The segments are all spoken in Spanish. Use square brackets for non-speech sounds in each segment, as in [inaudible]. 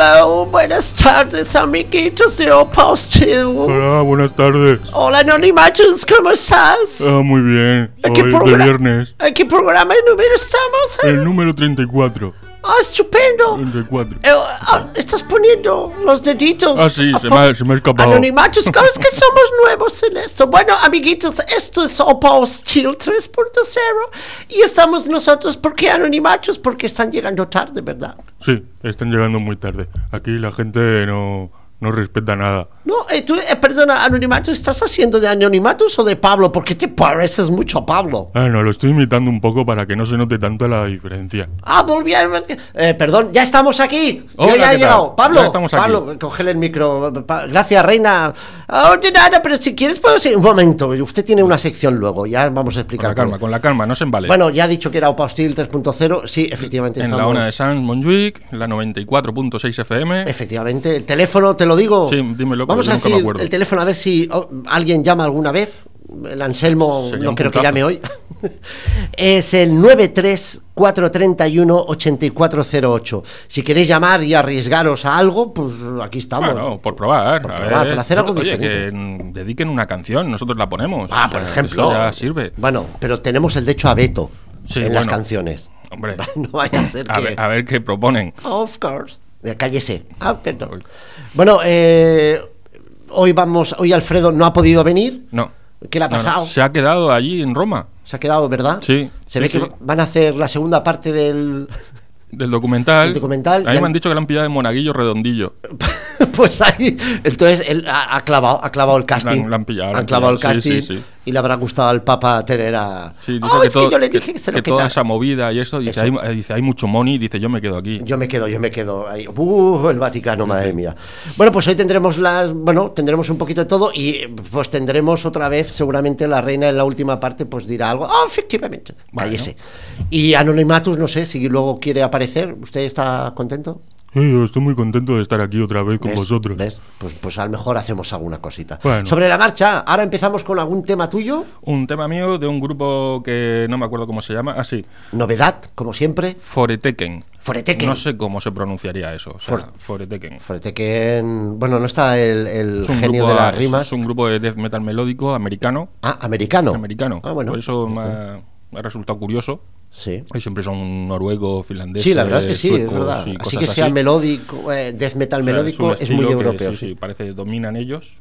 Hola, buenas tardes, amiguitos de Oppostil. Hola, buenas tardes. Hola, Anonimatus, ¿cómo estás? Ah, muy bien. ¿En Hoy qué es de viernes. ¿En qué programa de número estamos? El número 34. ¡Ah, estupendo! 34. Eh, ah, estás poniendo los deditos. Ah, sí, se me se me escapado. Anonimatus, [laughs] claro, es que somos nuevos en esto. Bueno, amiguitos, esto es Oppostil 3.0 y estamos nosotros, ¿por qué Anonimatus? Porque están llegando tarde, ¿verdad? Sí, están llegando muy tarde. Aquí la gente no, no respeta nada. No, eh, tú, eh, perdona, Anonimatus, ¿estás haciendo de Anonimatus o de Pablo? Porque te pareces mucho a Pablo. Ah, no, lo estoy imitando un poco para que no se note tanto la diferencia. Ah, volví a... Eh, perdón, ya estamos aquí. Hola, ya he llegado. Pablo, Ya. Pablo, cógele el micro. Gracias, reina. Ah, de nada, pero si quieres puedo seguir. Un momento, usted tiene una sección luego, ya vamos a Con explicar. la calma, con la calma, no se embale. Bueno, ya ha dicho que era Opa Hostil 3.0. Sí, efectivamente en la estamos... ona de Sans Montjuic, la 94.6 FM. Efectivamente, el teléfono, te lo digo. Sí, dímelo, Vamos a nunca me decir acuerdo. el teléfono a ver si oh, alguien llama alguna vez. El Anselmo Sería no creo que puntazo. llame hoy. [laughs] es el 93431-8408. Si queréis llamar y arriesgaros a algo, pues aquí estamos. Bueno, por probar. Por a probar, ver. por hacer algo Oye, diferente. que dediquen una canción, nosotros la ponemos. Ah, O por sea, ejemplo. Eso ya sirve. Bueno, pero tenemos el derecho a veto Sí, en las bueno. canciones. Hombre, [laughs] No vaya a ser a que. ver, a ver qué proponen. Of course. Eh, Cállese. Ah, perdón. Bueno, eh, hoy vamos. Hoy Alfredo no ha podido venir. No. ¿Qué le ha No, no, pasado? Se ha quedado allí en Roma, Se ha quedado, ¿verdad? Sí, Se sí, ve que van a hacer la segunda parte del. [laughs] del documental. El documental, A mí me han dicho que le han pillado de monaguillo redondillo. [laughs] pues ahí. Entonces él ha, ha clavado, ha clavado el casting. La han- la han pillado, Han clavado el pillado, sí, casting. sí, sí. Y le habrá gustado al Papa tener a. Sí, dice Oh, que, es todo- que yo le que- dije que se lo que toda esa movida y eso, dice, Eso. hay, dice, hay mucho money, dice, yo me quedo aquí. Yo me quedo, yo me quedo ahí. Uh, el Vaticano, madre mía. Bueno, pues hoy tendremos las, bueno, tendremos un poquito de todo y pues tendremos otra vez, seguramente la reina en la última parte pues dirá algo. Oh, efectivamente. Bueno. Cállese. Y Anonimatus, no sé si luego quiere aparecer. ¿Usted está contento? Sí, yo estoy muy contento de estar aquí otra vez con ¿Ves? vosotros. ¿Ves? Pues, pues a lo mejor hacemos alguna cosita. Bueno. Sobre la marcha, ahora empezamos con algún tema tuyo. Un tema mío de un grupo que no me acuerdo cómo se llama. Ah, sí, Novedad, como siempre. Foreteken. Foreteken. No sé cómo se pronunciaría eso. O sea, For- Foreteken. Foreteken. Bueno, no está el, el Es un genio grupo- de las rimas. Es un grupo de death metal melódico americano. Ah, americano. Americano. Ah, bueno. Por eso me Sí. ha, me ha resultado curioso. Sí. Y siempre son noruegos, finlandeses. Sí, la verdad es que sí, es verdad. Así que sea así. melódico, eh, death metal O sea, melódico, es, estilo muy que europeo. sí, sí. sí, parece que dominan ellos.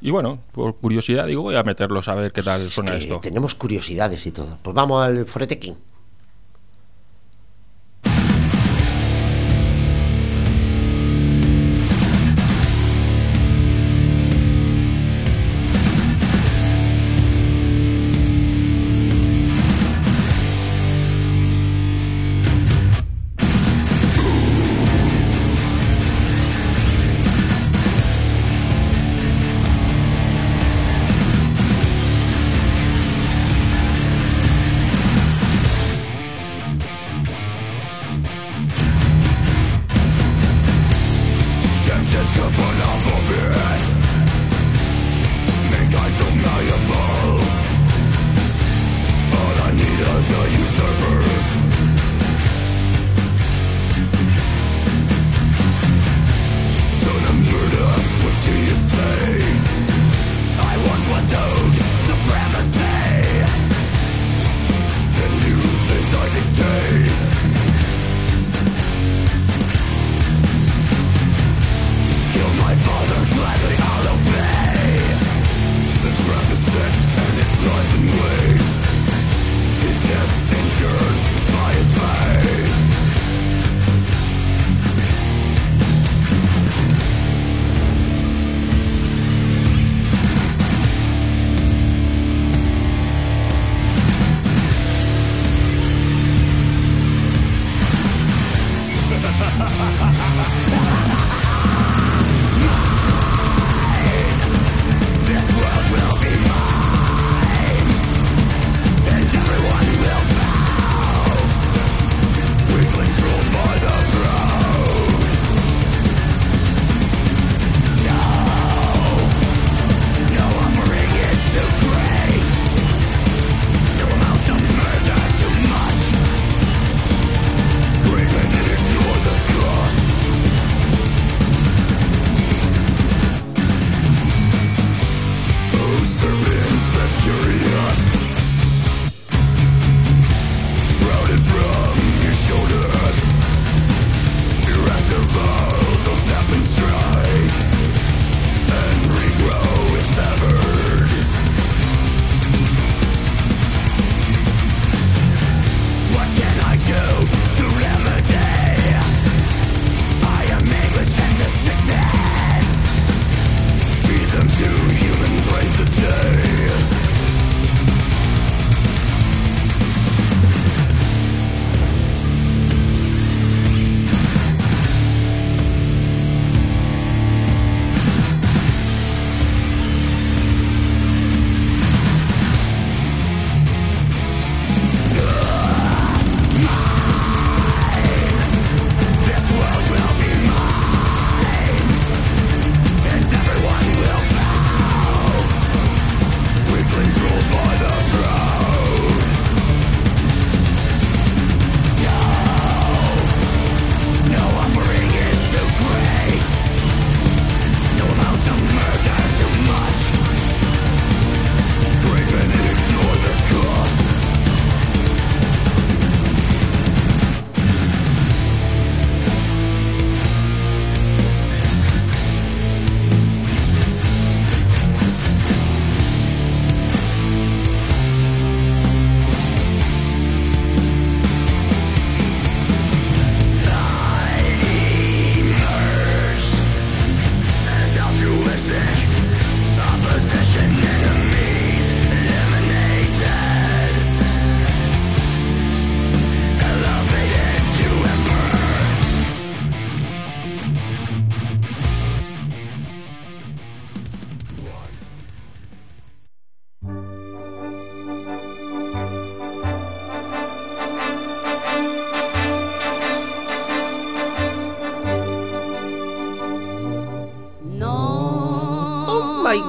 Y bueno, por curiosidad digo, voy a meterlos a ver qué tal Es suena esto. tenemos curiosidades y todo. Pues vamos al Foreteking. Foreteken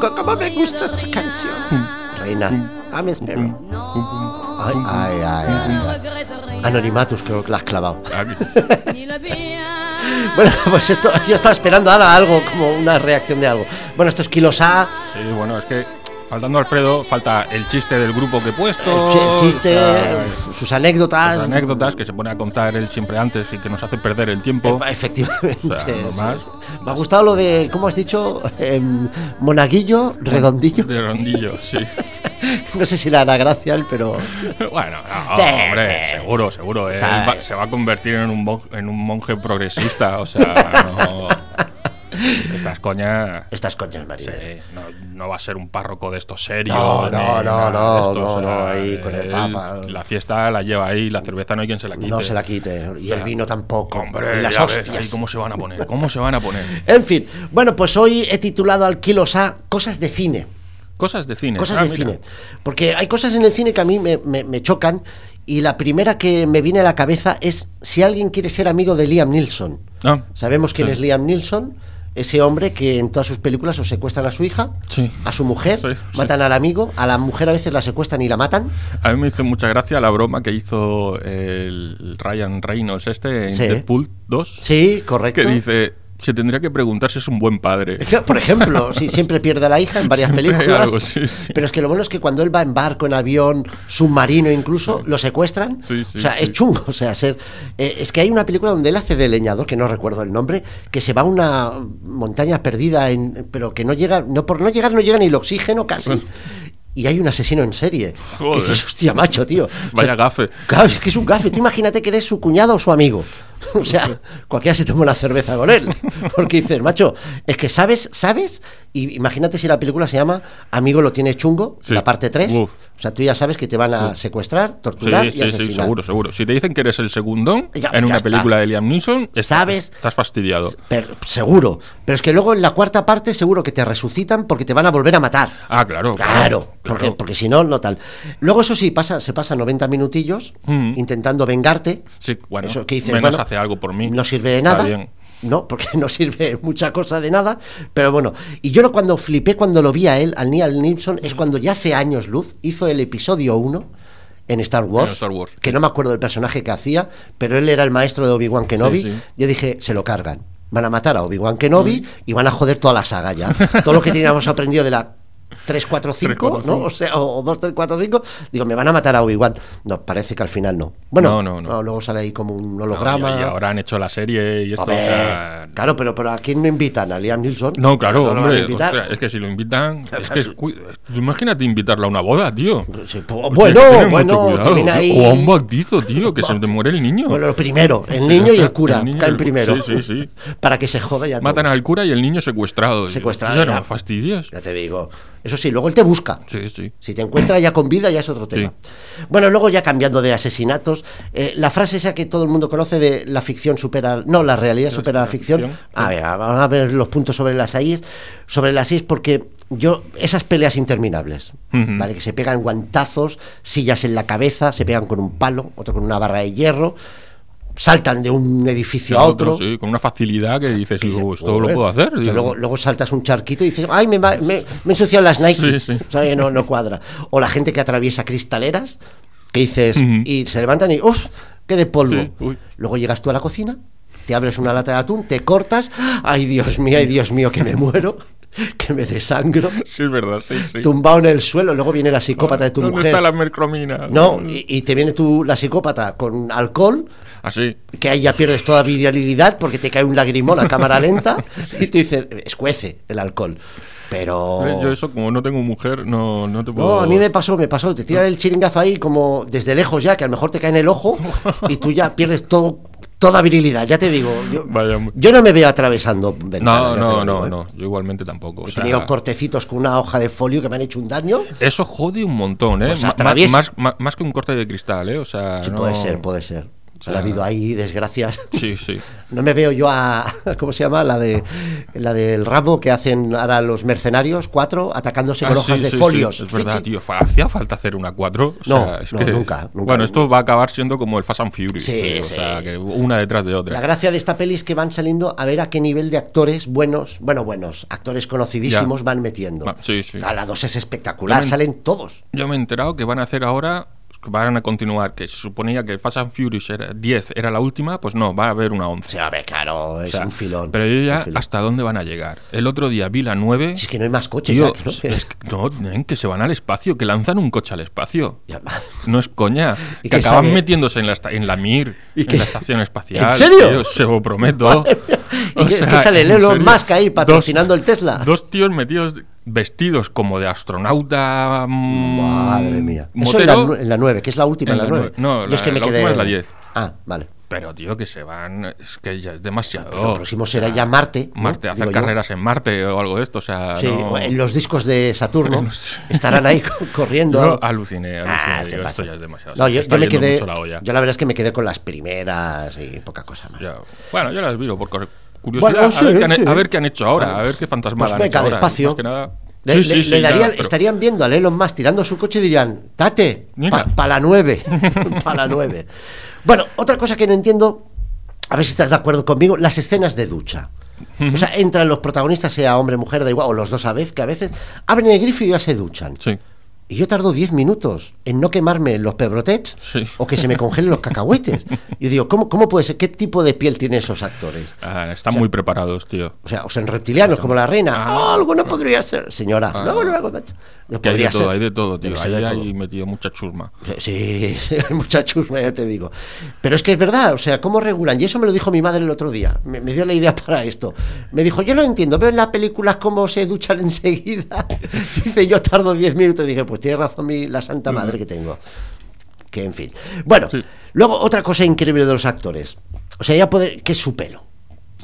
cómo me gusta esta canción. Reina, ah, me espero. Ay, ay, ay, ay, ay. Anonimatus, creo que la has clavado. [laughs] Bueno, pues esto, yo estaba esperando ahora algo, como una reacción de algo. Bueno, esto es Kilosa, Sí, bueno, es que faltando Alfredo, falta el chiste del grupo que he puesto. el, chi- el chiste, sus anécdotas. las anécdotas que se pone a contar él siempre antes y que nos hace perder el tiempo. Eh, Efectivamente. O sea, no sí. más. Me ha gustado lo de, ¿cómo has dicho? Em, monaguillo, redondillo. De rondillo, sí. [laughs] No sé si le hará gracia, él, pero. Bueno, no, [laughs] Sí, hombre, sí. seguro, seguro. él Está va- bien. se va a convertir en un, mon- en un monje progresista, o sea, no. [laughs] Estas coñas. Estas sí, marineras. no, no va a ser un párroco de estos serios. No, no, no, no, no, ahí con el Papa. La fiesta la lleva ahí, la cerveza no hay quien se la quite. No se la quite. Y sea, el vino tampoco. Hombre, y las ves, hostias. ahí ¿cómo se van a poner? ¿Cómo se van a poner? [laughs] En fin, bueno, pues hoy he titulado al Kilosa Cosas de cine. Cosas de cine. Cosas Ah, de mira. cine. Porque hay cosas en el cine que a mí me, me- me chocan. Y la primera que me viene a la cabeza es si alguien quiere ser amigo de Liam Neeson. Ah, Sabemos quién sí. es Liam Neeson, ese hombre que en todas sus películas o secuestran a su hija, Sí. a su mujer, Sí, sí. matan al amigo, a la mujer a veces la secuestran y la matan. A mí me hizo mucha gracia la broma que hizo el Ryan Reynolds este en. Deadpool 2. Sí, correcto. Que dice, se tendría que preguntar si es un buen padre. Por ejemplo, sí, siempre pierde a la hija en varias Siempre películas. algo, sí, sí. Pero es que lo bueno es que cuando él va en barco, en avión, submarino incluso, lo secuestran. O sea, es chungo. O sea, ser. eh, es que hay una película donde él hace de leñador, que no recuerdo el nombre, que se va a una montaña perdida, en, pero que no llega. No, por no llegar, no llega ni el oxígeno casi. Y hay un asesino en serie. Joder. Que dices, hostia, macho, tío. O sea, Vaya gafe. Claro, es que es un gafe. Tú imagínate que eres su cuñado o su amigo. [laughs] O sea, cualquiera se toma una cerveza con él. Porque dices, macho, es que sabes, sabes, y imagínate si la película se llama Amigo lo tiene chungo, Sí. la parte 3. Uf. O sea, tú ya sabes que te van a secuestrar, torturar Sí, y sí, asesinar. sí, seguro, seguro. Si te dicen que eres el segundón Ya- en ya una está. película de Liam Neeson, estás- Sabes- estás fastidiado. Pero- seguro. Pero es que luego en la cuarta parte seguro que te resucitan porque te van a volver a matar. Ah, claro. Claro, claro. porque, porque si no, no tal. Luego, eso sí, pasa, se pasa 90 minutillos Mm. intentando vengarte. Sí, bueno, Eso que dices, menos bueno, hace algo por mí. No sirve de Está nada. bien. No, porque [laughs] no sirve mucha cosa de nada. Pero bueno, y yo lo cuando flipé cuando lo vi a él, al Neil Nilsson, es cuando ya hace años luz hizo el episodio 1 en Star Wars, En Star Wars. que no me acuerdo del personaje que hacía, pero él era el maestro de Obi-Wan Kenobi. Sí, sí. Yo dije, se lo cargan. Van a matar a Obi-Wan Kenobi y van a joder toda la saga ya. Todo lo que teníamos aprendido de la 3, 4, 5, 4, ¿no? 5. O sea, o 2, 3, 4, 5. Digo, me van a matar a Obi-Wan. No, parece que al final no. Bueno, No, no, no. luego sale ahí como un No, holograma. y, ahora han hecho la serie y esto. Hombre, o sea, claro, pero, pero ¿a quién no invitan? ¿A Liam Neeson? No, claro, ¿No lo van a hombre. ostras, es que si lo invitan. [laughs] Es que imagínate invitarla a una boda, tío. Sí, po- Hostia, bueno, que tener bueno, mucho cuidado, te viene tío. ahí- O a un bautizo, tío, que [laughs] se te muere el niño. Bueno, lo primero, el niño y el cura El caen el- primero. sí, sí, sí. [laughs] Para que se joda ya Matan todo. al cura y el niño secuestrado. Secuestrado, Ya ya. no me fastidias. Ya te digo. Eso sí, luego él te busca. Sí, sí. Si te encuentra ya con vida, ya es otro tema. Bueno, luego ya cambiando de asesinatos, eh, la frase esa que todo el mundo conoce de la ficción supera. No, la realidad supera la ficción. ficción, A ver, vamos a ver los puntos sobre las IES. Sobre las IES, porque yo. Esas peleas interminables. ¿vale? Que se pegan guantazos, sillas en la cabeza, se pegan con un palo, otro con una barra de hierro, saltan de un edificio a otro. Sí, con una facilidad que dices, dices, "Oh, esto lo puedo hacer. Luego, luego saltas un charquito y dices, ay, me, me, me he ensuciado las Nike. Sí, sí. ¿Sabes? No, no cuadra. O la gente que atraviesa cristaleras, que dices, Ujú. y se levantan y, uff, qué de polvo. Luego llegas tú a la cocina, te abres una lata de atún, te cortas, ay, Dios mío, ay, Dios mío, que me muero, [laughs] que me desangro, Sí, es verdad, sí, sí. tumbado en el suelo, luego viene la psicópata de tu ¿Dónde mujer. está la mercromina? No, y, y te viene tú, la psicópata, con alcohol, Así. que ahí ya pierdes toda virilidad porque te cae un lagrimón a cámara lenta [laughs] y tú dices, escuece el alcohol. Pero... Yo eso, como no tengo mujer, no, no te puedo... No, a mí me pasó, me pasó, te tiran el chiringazo ahí como desde lejos ya, que a lo mejor te cae en el ojo y tú ya pierdes todo, toda virilidad, ya te digo. Yo, Vaya. yo no me veo atravesando ventanas. No, te no, no, ¿eh? no. Yo igualmente tampoco. o He sea, tenido cortecitos con una hoja de folio que me han hecho un daño. Eso jode un montón, ¿eh? Pues más, más que un corte de cristal, ¿eh? O sea, Sí, no- puede ser, puede ser. Sea, ha habido ahí desgracias. [laughs] Sí, sí. No me veo yo a. [laughs] ¿Cómo se llama? La de la del rabo que hacen ahora los mercenarios, cuatro, atacándose con Ah, hojas sí, de sí, folios. sí, es verdad, tío. Hacía falta hacer una 4. No, no, nunca, nunca. Bueno, esto va a acabar siendo como el Fast and Furious. Sí, tío, sí. O sea, que una detrás de otra. La gracia de esta peli es que van saliendo a ver a qué nivel de actores buenos, bueno, buenos, actores conocidísimos Ya. van metiendo. Ah, sí, sí. A la 2 es espectacular, me- salen todos. Yo me he enterado que van a hacer ahora, van a continuar, que se suponía que el Fast and Furious era 10 era la última, pues no, va a haber una 11. O sea, a ver, claro, es O sea, un filón. Pero yo ya. ¿hasta dónde van a llegar? El otro día vi la 9. Si es que no hay más coches. Tío, ya, ¿no? es que- no, nen, que se van al espacio, que lanzan un coche al espacio. Ya. No es coña. [laughs] ¿Y que qué acaban sabe? metiéndose en la, en la MIR, ¿Y en la estación espacial. ¿En serio? tío, se lo prometo. [laughs] ¿Y O sea, sale el Elon. Musk ahí patrocinando el Tesla? Dos tíos metidos, vestidos como de astronauta. mm, Madre mía. Eso en la, Motero, nu- en la 9, que es la última, En la la 9. nueve. No, Yo es la- que me la quedé... última es la 10. Ah, vale. Pero, tío, que se van. Es que ya es demasiado. Lo próximo será O sea, ya Marte. ¿no? Marte, hacer Digo yo. carreras en Marte o algo de esto. O sea, Sí, no- en los discos de Saturno [laughs] estarán ahí co- corriendo. Yo aluciné, aluciné. Ah, digo, pasa. esto ya es demasiado. No, yo, yo me quedé. la. Yo la verdad es que me quedé con las primeras y poca cosa más. Ya. Bueno, yo las viro por curiosidad. Bueno, a, ver qué han, sí. a ver qué han hecho ahora, a ver qué fantasma pues han hecho ahora. nada. Le, pero- Estarían viendo al Elon Musk tirando su coche y dirían, Tate, Mira. para la 9. [laughs] para la 9. Bueno, otra cosa que no entiendo, a ver si estás de acuerdo conmigo, las escenas de ducha. O sea, entran los protagonistas, sea hombre, mujer, da igual, o los dos a vez, que a veces abren el grifo y ya se duchan. Sí. Y yo tardo 10 minutos en no quemarme los pebrotets Sí. o que se me congelen los cacahuetes. Yo digo, ¿cómo, ¿cómo puede ser? ¿Qué tipo de piel tienen esos actores? Ah, están muy preparados, tío. O sea, o son reptilianos como la reina. Ah. Ah, alguno podría ser. Señora, Ah. no, no, no, no, no Que hay de todo, ser. hay de todo, tío. Ahí hay todo. metido mucha chusma. Sí, [laughs] sí, hay mucha chusma, ya te digo. Pero es que es verdad, o sea, ¿cómo regulan? Y eso me lo dijo mi madre el otro día. Me, me dio la idea [laughs] para esto. Me dijo, yo no entiendo, veo en las películas cómo se duchan [laughs] enseguida. Dice, yo tardo 10 minutos. dije, pues tiene razón mi, la santa madre que tengo. Que en fin. Bueno, Sí. luego otra cosa increíble de los actores. O sea, ya puede, que es su pelo.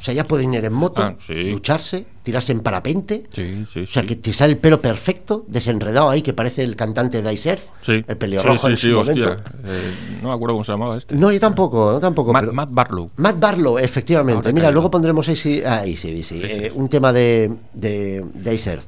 O sea, ya pueden ir en moto, Ah, sí. ducharse, tirarse en parapente. Sí, sí, O sea, sí. que te sale el pelo perfecto, desenredado ahí, que parece el cantante de Ice Earth, Sí. el pelirrojo Sí, en sí, su sí, momento. Eh, no me acuerdo cómo se llamaba este. No, yo tampoco, no tampoco. Matt, pero- Matt Barlow. Matt Barlow, efectivamente. Ahora Mira, luego pondremos AC, ah, AC/DC, eh, un tema de, de, de Ice Earth.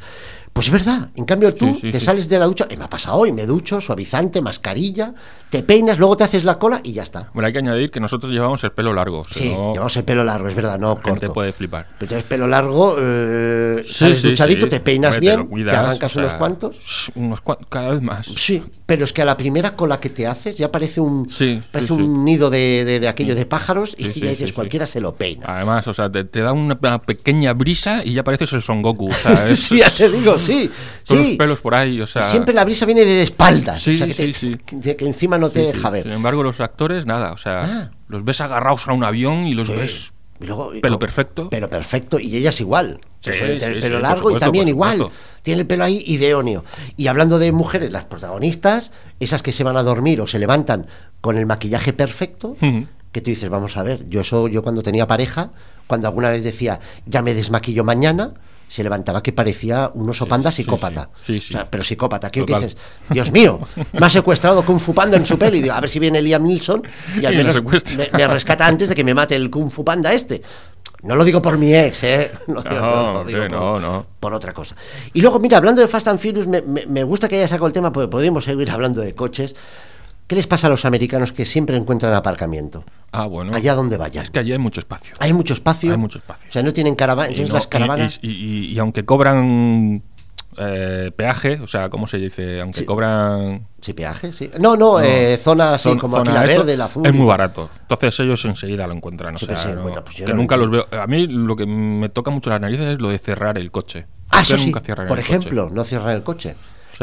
Pues es verdad, en cambio tú Sí, sí, te sí. sales de la ducha, eh, me ha pasado hoy, me ducho, suavizante, mascarilla, te peinas, luego te haces la cola y ya está. Bueno, hay que añadir que nosotros llevamos el pelo largo. Sí, no, llevamos el pelo largo, es verdad, no la corto. puede flipar. Pero Entonces, pelo largo, eh, sales duchadito, te peinas Hombre, te bien, cuidas, te arrancas unos cuantos. Unos cuantos, cada vez más. Sí, pero es que a la primera cola que te haces ya parece un, parece un nido de, de- de aquello de pájaros y ya dices, cualquiera se lo peina. Además, o sea, te, te da una, una pequeña brisa y ya pareces el Son Goku. O sea, [laughs] es- sí, ya te digo, sí. Todos sí. los pelos por ahí, o sea. Siempre la brisa viene de espaldas. Sí, o sea, que, sí, te- sí. que- que encima no te Sí, sí. deja ver. Sin embargo, los actores, nada, o sea, Ah. los ves agarrados a un avión y los Sí. ves. Y luego- pelo perfecto. Pelo perfecto. Y ellas igual. Sí, sí, el pelo sí, largo y también igual. Tiene el pelo ahí ideóneo. Y hablando de mujeres, las protagonistas, esas que se van a dormir o se levantan con el maquillaje perfecto, que tú dices, vamos a ver, yo eso, yo cuando tenía pareja, cuando alguna vez decía, ya me desmaquillo mañana, se levantaba que parecía un oso panda psicópata. sí. Sí, sí. O sea, pero psicópata, ¿qué, dices? Dios mío, me ha [laughs] secuestrado Kung Fu Panda en su peli. Digo, a ver si viene Liam Neeson y al menos me, me rescata antes de que me mate el Kung Fu Panda este. No lo digo por mi ex, ¿eh? No, por, no, no. por otra cosa. Y luego, mira, hablando de Fast and Furious, me, me- me gusta que haya sacado el tema porque podemos seguir hablando de coches. ¿Qué les pasa a los americanos que siempre encuentran aparcamiento? Ah, bueno. Allá donde vayan. Es que allí hay mucho espacio. Hay mucho espacio. Hay mucho espacio. O sea, no tienen caravana. No- las caravanas. Y, y- y aunque cobran eh, peaje, o sea, ¿cómo se dice? Aunque Sí. cobran. Sí, peaje, sí. No, no, eh, zona así como aquí zona la esto, verde, la azul. Es muy barato. Entonces ellos enseguida lo encuentran. O sea, no- pues que no lo nunca los veo. A mí lo que me toca mucho las narices es lo de cerrar el coche. Ah, eso sí. cierran Por coche. ejemplo, no cerrar el coche.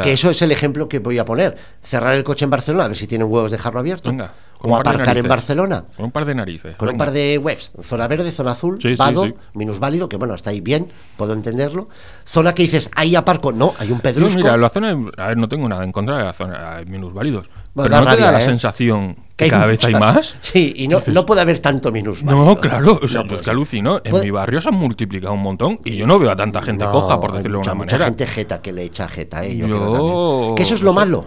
Que eso es el ejemplo que voy a poner. Cerrar el coche en Barcelona, a ver si tienen huevos dejarlo abierto. Venga, o de aparcar en. Barcelona. Con un par de narices. Con un par de webs. Zona verde, zona azul, Sí, vado, sí. minusválido, que bueno, está ahí bien, puedo entenderlo. Zona que dices, ahí aparco. No, hay un pedrusco. mira, la zona, a ver, no tengo nada en contra de la zona, hay minusválidos. Bueno, pero no te da rabia, la ¿eh? sensación que, hay cada vez hay más. Sí, y no, no puede haber tanto minusválido. No, claro, o sea, No pues puede que alucino. En Puede- mi barrio se han multiplicado un montón y yo no veo a tanta gente No, coja, por decirlo mucha, de una mucha manera. gente jeta que le echa jeta a ellos. Yo- Que eso es lo malo.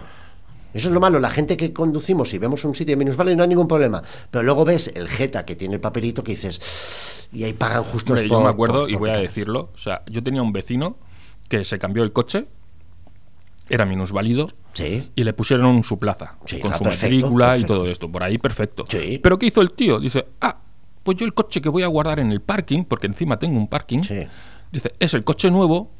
Eso es lo malo, la gente que conducimos y vemos un sitio de minusválido no hay ningún problema. Pero luego ves el Jeta que tiene el papelito que dices, y ahí pagan justo Hombre, yo me acuerdo, y voy a decirlo, o sea, yo tenía un vecino que se cambió el coche, era minusválido, Sí. y le pusieron su plaza, Sí, con ah, su perfecto, matrícula y todo esto, por ahí perfecto. Sí. Pero ¿qué hizo el tío? Dice, ah, pues yo el coche que voy a guardar en el parking, porque encima tengo un parking, dice, es el coche nuevo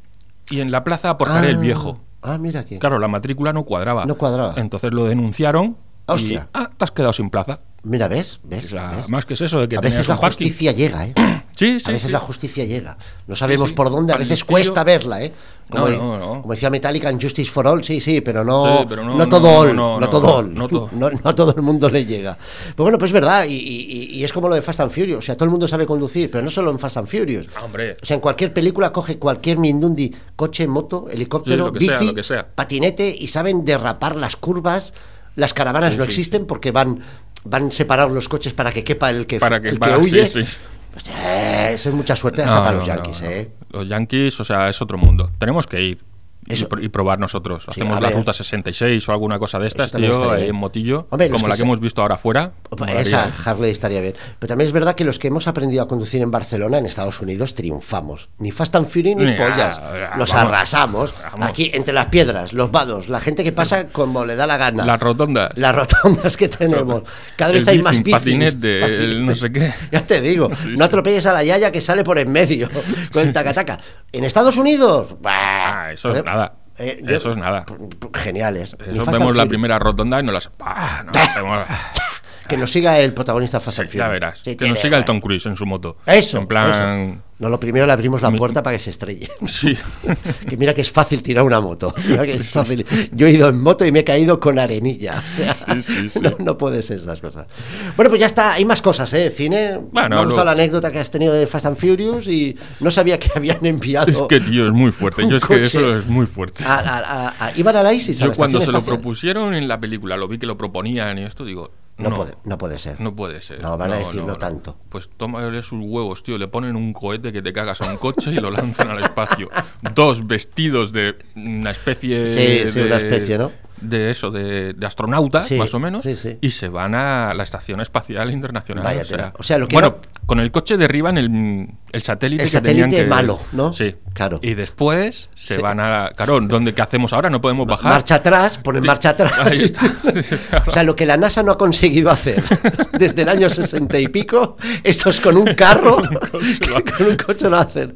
y en la plaza aportaré el Ah, viejo. Ah, mira aquí. Claro, la matrícula no cuadraba. No cuadraba. Entonces lo denunciaron y, Hostia. ah, te has quedado sin plaza. Mira, ¿ves? ¿Ves? O sea, ¿Ves? más que es eso de que a veces la parking. justicia llega, ¿eh? Sí, sí, a veces sí. la justicia llega. No sabemos por dónde, a veces cuesta verla, ¿eh? Como, No, no, no. como decía Metallica en Justice for All, sí, sí, pero no, pero no, todo no, all, no, todo all. no todo. [laughs] A todo el mundo le llega. Pero bueno, pues es verdad, y, y- y es como lo de Fast and Furious, o sea, todo el mundo sabe conducir, pero no solo en Fast and Furious. Hombre. O sea, en cualquier película coge cualquier Mindundi, coche, moto, helicóptero, Sí, bici, sea, lo que sea. patinete y saben derrapar las curvas. Las caravanas Sí, no sí. existen porque van, van separados los coches para que quepa el que, Para que- el que para- huye. sí, sí. Pues, eh, eso es mucha suerte hasta No, para los yankees, no. ¿eh? Los yankees, o sea, es otro mundo. Tenemos que ir. Y Eso- pr- Y, probar nosotros. Sí, Hacemos la ver. ruta 66 o alguna cosa de estas, tío, en motillo, Hombre, como que la se- que hemos visto ahora afuera. Esa. Harley estaría bien. Pero también es verdad que los que hemos aprendido a conducir en Barcelona, en Estados Unidos, triunfamos. Ni Fast and Furious ni Ni- pollas. ah, Los vamos. arrasamos. Vamos. Aquí, entre las piedras, los vados, la gente que pasa como le da la gana. Las rotondas. Las rotondas que tenemos. Cada El vez hay más bicis. patinete, el no sé qué. [laughs] Ya te digo, no atropelles a la yaya que sale por en medio [laughs] con el tacataca. En Estados Unidos, bah, Ah, eso es nada. Eh, yo- Eso es nada. Geniales. Ni Eso vemos la primera rotonda y nos las. Hacemos- [laughs] Que nos siga el protagonista Fast and Sí, ya Furious. verás. Sí, que tiene- nos siga el Tom Cruise en su moto. Eso. En plan. eso. No, lo primero le abrimos la Mi- puerta para que se estrelle. [laughs] Sí. [laughs] que mira que es fácil tirar una moto. [laughs] Mira que es fácil. Yo he ido en moto y me he caído con arenilla. O sea, Sí, sí, sí. No, no puede ser esas cosas. Bueno, pues ya está. Hay más cosas, ¿eh? Cine. Bueno, me ha gustado la anécdota que has tenido de Fast and Furious y no sabía que habían enviado. Es que, tío, es muy fuerte. Yo es que eso es muy fuerte. a- a- a- a- iban a la ISIS. Yo cuando se lo propusieron en la película, lo vi que lo proponían y esto, digo. No, No, puede, no puede ser. No puede ser. No, van a decir no tanto. Pues tómale sus huevos, tío. Le ponen un cohete que te cagas a un coche y lo lanzan al espacio. [laughs] Dos vestidos de una especie. Sí, sí, de, una especie, ¿no? De eso, de, de astronautas, Sí, más o menos. sí, sí. Y se van a la Estación Espacial Internacional. Vaya o, sea. O sea, lo que bueno, no- con el coche derriban el, el satélite El que tenían satélite que- malo, ¿no? Sí. Claro. Y después se Sí. van a. Claro, ¿dónde, ¿qué hacemos ahora? No podemos bajar. Marcha atrás, ponen marcha atrás. [laughs] O sea, lo que la NASA no ha conseguido hacer [laughs] desde el año sesenta y pico, estos con un carro, con un coche [laughs] lo hacen.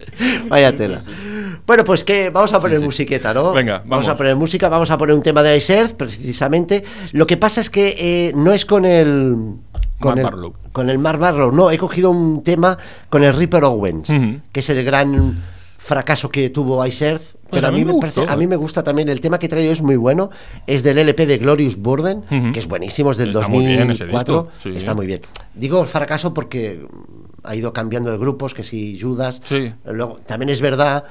Vaya tela. Bueno, pues que vamos a poner sí. musiqueta, ¿no? Venga, a vamos. poner música, vamos a poner un tema de Ice Earth, precisamente. Lo que pasa es que eh, no es con el con el, con el Mark Barlow, no, he cogido un tema con el Ripper Owens, que es el gran fracaso que tuvo Ice Earth. Pues Pero a a mí mí, me parece, a mí me gusta también el tema que he traído es muy bueno, es del LP de Glorious Burden, que es buenísimo, es del Está muy bien ese 2004, disco, sí. está muy bien. Digo fracaso porque ha ido cambiando de grupos, que si Judas, Sí. luego también es verdad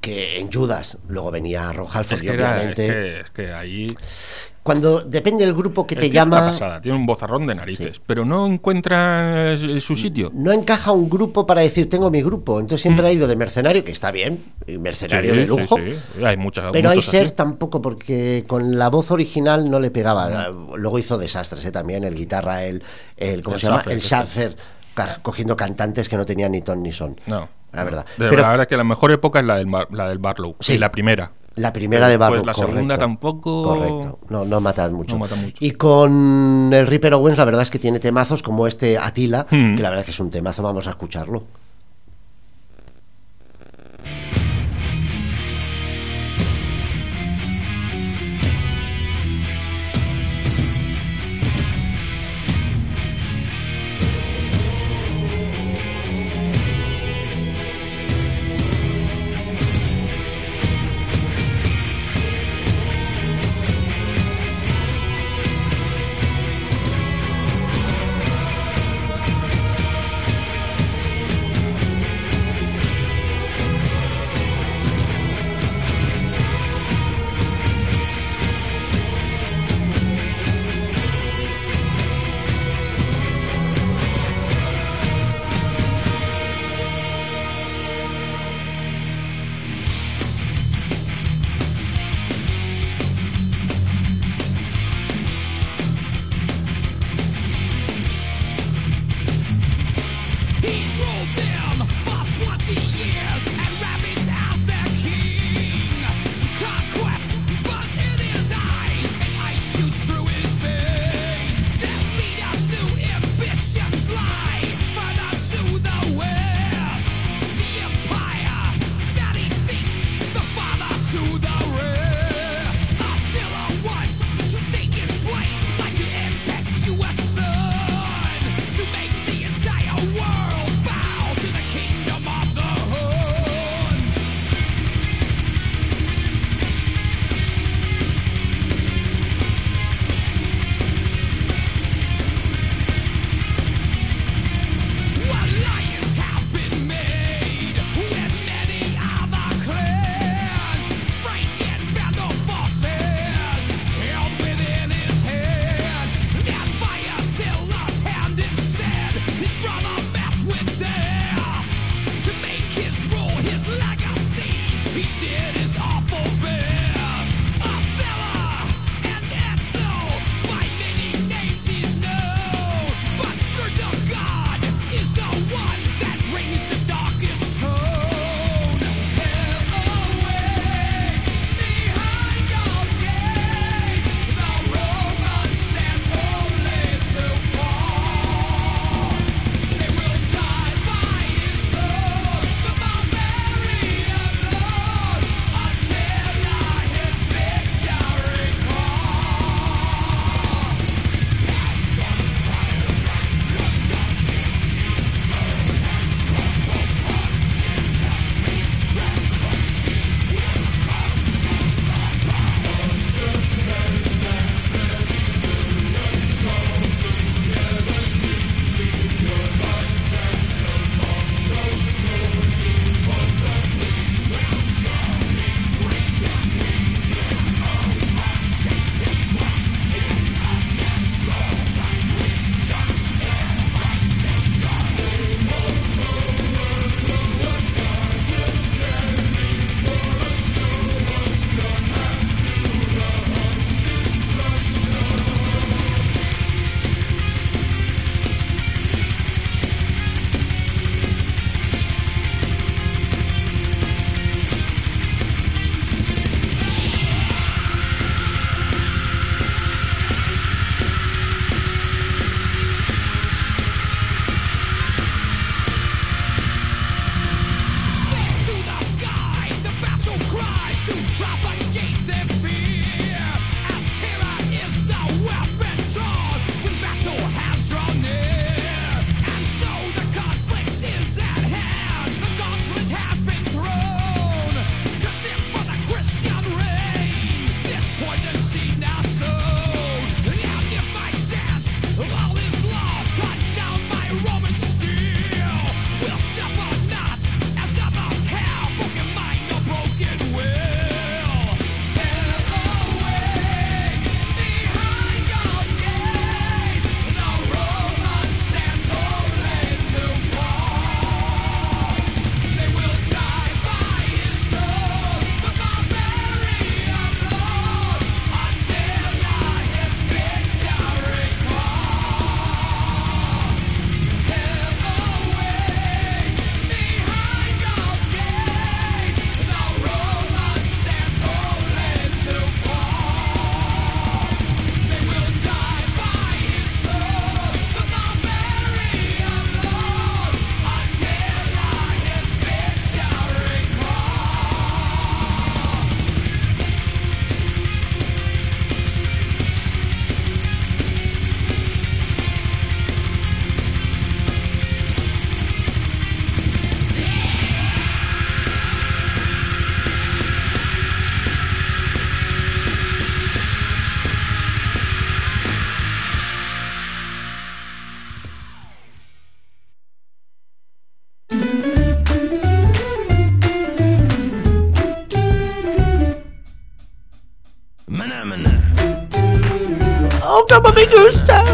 que en Judas luego venía Ron Halford Es era- obviamente es que, es que ahí cuando depende del grupo que es te que es una llama pasada, tiene un bozarrón de narices, pero no encuentra eh, su sitio. no encaja un grupo para decir tengo mi grupo, entonces siempre ha ido de mercenario, que está bien, y mercenario Mm. Sí, de lujo. sí. Hay muchas Pero Icer así. tampoco, porque con la voz original no le pegaba. Luego hizo desastres ¿eh? también, el guitarra, el, el ¿cómo El se llama? El. Schaffer, ca- cogiendo cantantes que no tenían ni ton ni son. No. La verdad. De Pero la verdad que la mejor época es la del, Bar- la del Barlow. Sí, la primera. La primera de Barlow, la segunda tampoco- Correcto, no, no matan mucho. No mata mucho. Y con el Ripper Owens, la verdad es que tiene temazos como este Atila, Hmm. que la verdad es que es un temazo, vamos a escucharlo.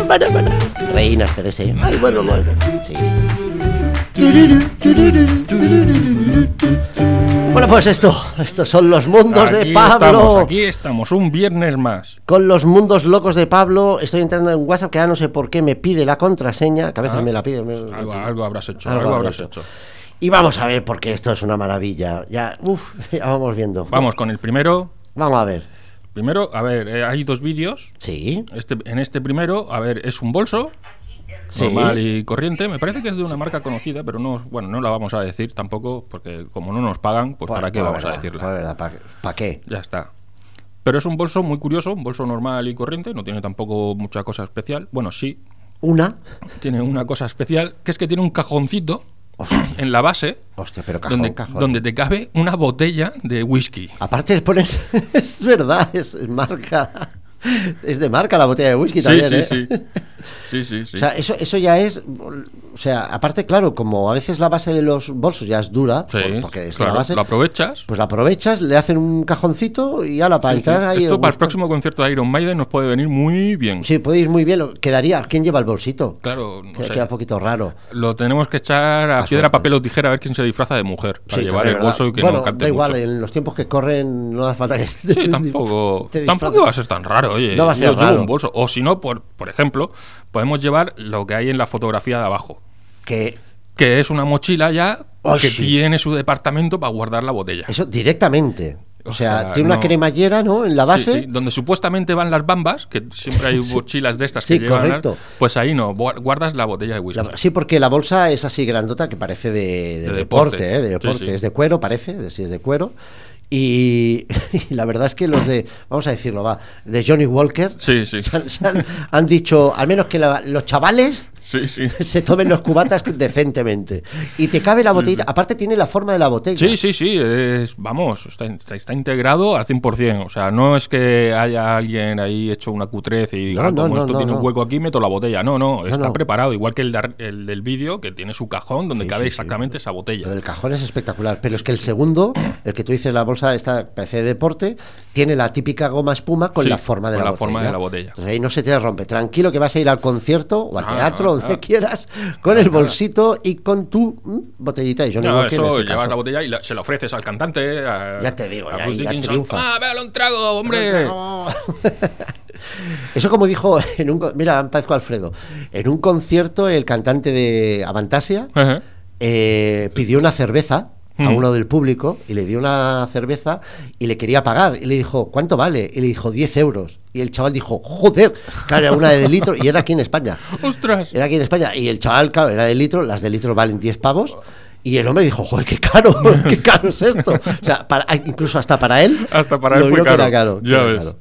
Maná, maná. Reina, espérese. Ay, bueno, bueno. Sí. Bueno, pues esto, estos son los mundos de Pablo. Estamos, aquí estamos, un viernes más. Con los mundos locos de Pablo, estoy entrando en WhatsApp que ahora no sé por qué me pide la contraseña, que a veces Ah. me la pide. me- Algo, algo habrás hecho, Algo habrás hecho. hecho. Y vamos a ver, porque esto es una maravilla. Ya, uf, [laughs] ya vamos viendo. Vamos con el primero. Vamos a ver. Primero, a ver, eh, hay dos vídeos. Sí, Este, en este primero, a ver, es un bolso sí. normal y corriente. Me parece que es de una marca conocida, pero no, bueno, no la vamos a decir tampoco, porque como no nos pagan, pues para qué vamos a decirla. ¿para qué? Ya está. Pero es un bolso muy curioso, un bolso normal y corriente, no tiene tampoco mucha cosa especial. Bueno, sí, Una. tiene una cosa especial, que es que tiene un cajoncito Hostia, [clears throat] en la base hostia pero cajón, donde, cajón. donde te cabe una botella de whisky. Aparte de poner. [laughs] es verdad, es, es marca. Es de marca la botella de whisky Sí, también, sí, ¿eh? sí. [laughs] Sí, sí, sí. O sea, eso, eso ya es. O sea, aparte, claro, como a veces la base de los bolsos ya es dura, Sí, por- porque es claro, la base, lo aprovechas. pues la aprovechas, le hacen un cajoncito y ala, para Sí, sí. entrar ahí. Esto para el próximo concierto de Iron Maiden nos puede venir muy bien. Sí, puede ir muy bien. Quedaría. ¿Quién lleva el bolsito? Claro, no Queda, sé. un poquito raro. Lo tenemos que echar a A piedra, suerte. papel o tijera a ver quién se disfraza de mujer para Sí, llevar el bolso y que bueno, no cante da igual, mucho. en los tiempos que corren no hace falta que Sí, [laughs] tampoco, te tampoco va a ser tan raro, oye. No va a ser yo llevo raro. un bolso. O si no, por, por ejemplo, podemos llevar lo que hay en la fotografía de abajo, Que que es una mochila ya Oh, que sí. tiene su departamento para guardar la botella. eso directamente. O O sea, sea, tiene una no- cremallera, ¿no? En la Sí, base. sí, donde supuestamente van las bambas, que siempre hay [laughs] mochilas de estas sí, que llevan, correcto. pues ahí no, gua- guardas la botella de whisky. La- sí, porque la bolsa es así grandota que parece de, de De deporte, deporte. ¿eh? de Sí, deporte. sí. Es de cuero, parece, sí es de cuero. Y, [laughs] y la verdad es que los de, vamos a decirlo, va, de Johnny Walker Sí, sí. [laughs] se han, se han- han dicho, al menos que la- los chavales Sí, sí. [laughs] se tomen los cubatas [laughs] decentemente. Y te cabe la botellita, aparte tiene la forma de la botella. Sí, sí, sí, es, vamos, está, está- está integrado al 100%. O sea, no es que haya alguien ahí hecho una cutrez y diga, No, "Ah, no, como no, esto tiene un hueco aquí, meto la botella. No, no, está preparado, igual que el, de el del vídeo, que tiene su cajón donde Sí, cabe sí, exactamente esa Lo botella. del cajón es espectacular, pero es que el segundo, el que tú dices la bolsa esta parece de deporte, tiene la típica goma espuma con la forma de con la la botella. forma de la botella. Entonces ahí no se te rompe. Tranquilo que vas a ir al concierto o al Ah, teatro, ah, donde ah. quieras, con el bolsito y con tu mm, botellita de Johnny No, Walker. eso, este llevas caso. la botella y la- se la ofreces al cantante. a- Ya te digo, a ya- ya triunfa. ¡Ah, véalo un trago, hombre! [laughs] Eso como dijo en un... Mira, parezco Alfredo. En un concierto el cantante de Avantasia Ajá. eh, pidió una cerveza a Mm. uno del público y le dio una cerveza y le quería pagar. Y le dijo, ¿cuánto vale? Y le dijo, 10 euros. Y el chaval dijo, joder, claro, era una de litro y era aquí en España. [laughs] ¡Ostras! Era aquí en España. Y el chaval, claro, era de litro, las de litro valen 10 pavos. Y el hombre dijo, joder, qué caro, [laughs] qué caro es esto. O sea, para- incluso hasta para él. Hasta para lo él fue caro. era caro, que Ya era ves. caro.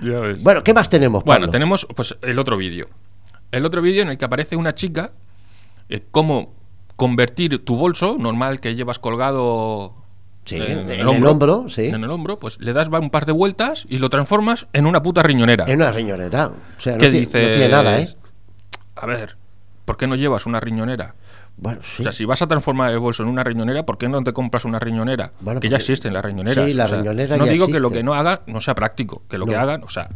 Ya ves. Bueno, ¿qué más tenemos, Bueno, tenemos pues el otro vídeo. El otro vídeo en el que aparece una chica, eh, cómo convertir tu bolso, normal que llevas colgado Sí, en el hombro, sí. En el hombro, pues le das un par de vueltas y lo transformas en una puta riñonera. En una riñonera. O sea, no, ¿Qué ti- dices? no tiene nada, ¿eh? A ver, ¿por qué no llevas una riñonera? Bueno, sí. O sea, si vas a transformar el bolso en una riñonera, ¿por qué no te compras una riñonera? Bueno, que ya existen las riñoneras. Sí, la O sea, riñonera No ya digo que lo que no haga no sea práctico, que lo que No. hagan, o sea,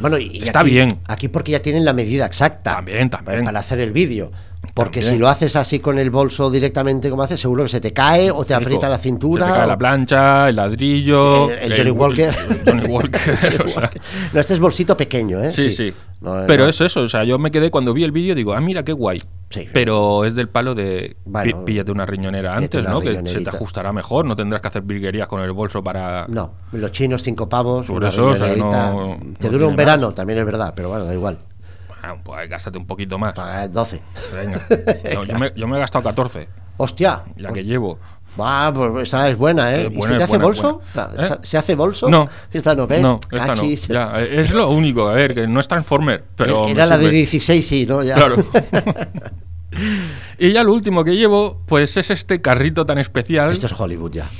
Bueno, y y Está aquí, bien. Aquí porque ya tienen la medida exacta. También, también. Para hacer el vídeo. Porque También. si lo haces así con el bolso directamente como haces, seguro que se te cae o te aprieta la cintura. Se te cae o- la plancha, el ladrillo. El- el Johnny Walker. el Johnny Walker. [laughs] o sea, No, este es bolsito pequeño, ¿eh? sí, sí. No, Pero no. es eso, o sea, yo me quedé cuando vi el vídeo, digo, ah, mira qué guay. Sí. Pero es del palo de Bueno, píllate una riñonera antes, una ¿no? Que se te ajustará mejor, no tendrás que hacer virguerías con el bolso para. No, los chinos cinco pavos, Por una eso, o sea, no- te dura un verano, también es verdad, pero bueno, da igual. Bueno, pues gástate un poquito más. Paga 12. Venga. [laughs] No, yo, me, yo me he gastado 14, Hostia. la que llevo. Va, pues esa es buena, ¿eh? Es ¿Y se te hace buena, bolso? es buena. ¿Se- ¿Eh? ¿Se hace bolso? No. Esta no, ¿ves? No, esta no. Ya, eh, es lo único, a ver, que no es Transformer, pero. me Era la de sirve. 16, sí, ¿no? Ya. Claro. [laughs] [laughs] y ya lo último que llevo, pues es este carrito tan especial. Esto es Hollywood ya.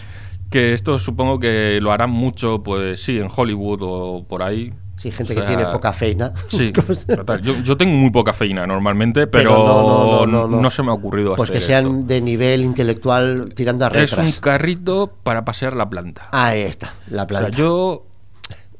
Que esto supongo que lo harán mucho, pues sí, en Hollywood o por ahí. Sí, gente O que sea, tiene poca feina. [laughs] Sí, total. Yo, yo tengo muy poca feina normalmente, pero, Pero no, no, no, no, no. se me ha ocurrido Pues que hacer sean esto. de nivel intelectual tirando a Es un retras. carrito para pasear la planta. Ahí está, la O sea, planta. yo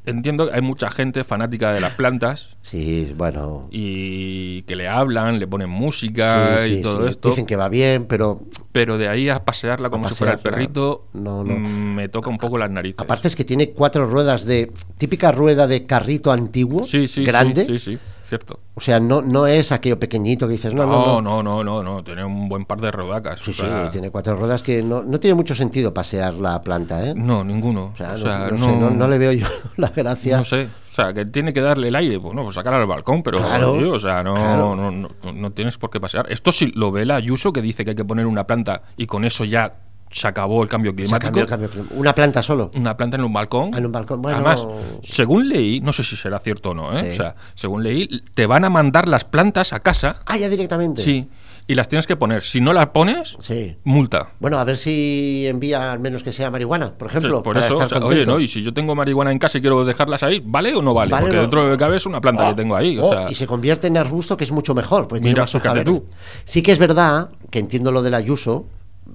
entiendo que hay mucha gente fanática de las plantas Sí, bueno. y que le hablan, le ponen música sí, y sí, todo sí. esto, Dicen que va bien, pero pero de ahí a pasearla como si fuera el pasearla, perrito, no, no. me toca un poco las narices. aparte es que tiene cuatro ruedas de. típica rueda de carrito antiguo, sí, sí, grande. sí, sí, sí, cierto. O sea, no, no es aquello pequeñito que dices, no, no, no. No, no, no, no, no, tiene un buen par de rodacas. Sí, o sea, sí, tiene cuatro ruedas que no, no tiene mucho sentido pasear la planta, ¿eh? No, ninguno. O sea, O no, sea, no no, sé, no- no le veo yo [laughs] la gracia. No sé. O sea, que tiene que darle el aire, pues no, pues sacar al balcón, pero Claro, tío, o sea, no, claro. no, no, no tienes por qué pasear. Esto sí lo ve la Ayuso que dice que hay que poner una planta y con eso ya se acabó el cambio climático. cambio, cambio, cambio. Una planta solo. Una planta en un balcón. En un balcón, bueno. Además, según leí, no sé si será cierto o no, ¿eh? Sí. O sea, según leí, te van a mandar las plantas a casa. Ah, ya directamente. Sí. Y las tienes que poner. Si no las pones, Sí. multa. Bueno, a ver si envía al menos que sea marihuana, por ejemplo. Sí, por para eso, estar o sea, oye, no, y si yo tengo marihuana en casa y quiero dejarlas ahí, ¿vale o no vale? Porque no. dentro de cabe es una planta Oh, que tengo ahí. O oh, sea, y se convierte en arbusto, que es mucho mejor, porque tiene Mira, más hoja tú. Sí que es verdad que entiendo lo del Ayuso,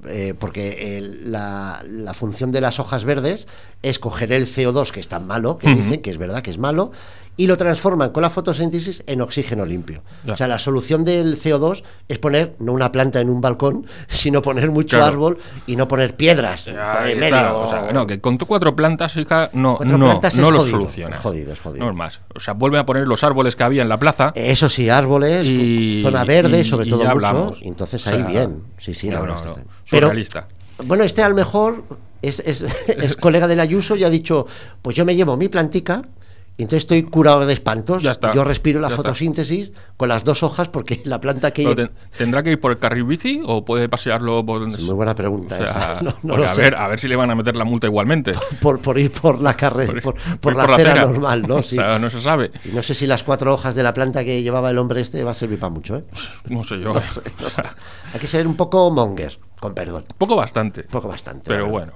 eh, porque el- la, la función de las hojas verdes es coger el CO2, que es tan malo, que dicen que es verdad que es malo, y lo transforman con la fotosíntesis en oxígeno limpio. Ya. O sea, la solución del CO2 es poner no una planta en un balcón, [laughs] sino poner mucho Claro. árbol y no poner piedras Ahí en medio. o sea, no, que con tu cuatro plantas, hija, no, Cuatro no, plantas no lo jodido, soluciona. es jodido, es jodido. No es más. O sea, vuelve a poner los árboles que había en la plaza. Eso sí, árboles, Y- zona verde, y- sobre y todo ya mucho. entonces O ahí sea, bien. Sí, sí, la no, verdad no. Pero, bueno, este a lo mejor es, es, [laughs] es colega del Ayuso y ha dicho, pues yo me llevo mi plantica entonces estoy curado de espantos. Ya está, Yo respiro la está. fotosíntesis con las dos hojas porque [laughs] la planta que... Pero ¿Tendrá que ir por el carril bici o puede pasearlo por donde Es muy buena pregunta O sea, esa. [laughs] No, no porque lo a, sé. ver, a ver si le van a meter la multa igualmente. [laughs] Por, por ir por la carrera, por, la acera normal, ¿no? Sí. O sea, no se sabe. Y no sé si las cuatro hojas de la planta que llevaba el hombre este va a servir para mucho, ¿eh? No sé yo. eh. Hay que ser un poco monger, con perdón. poco bastante. Poco bastante. Pero bueno.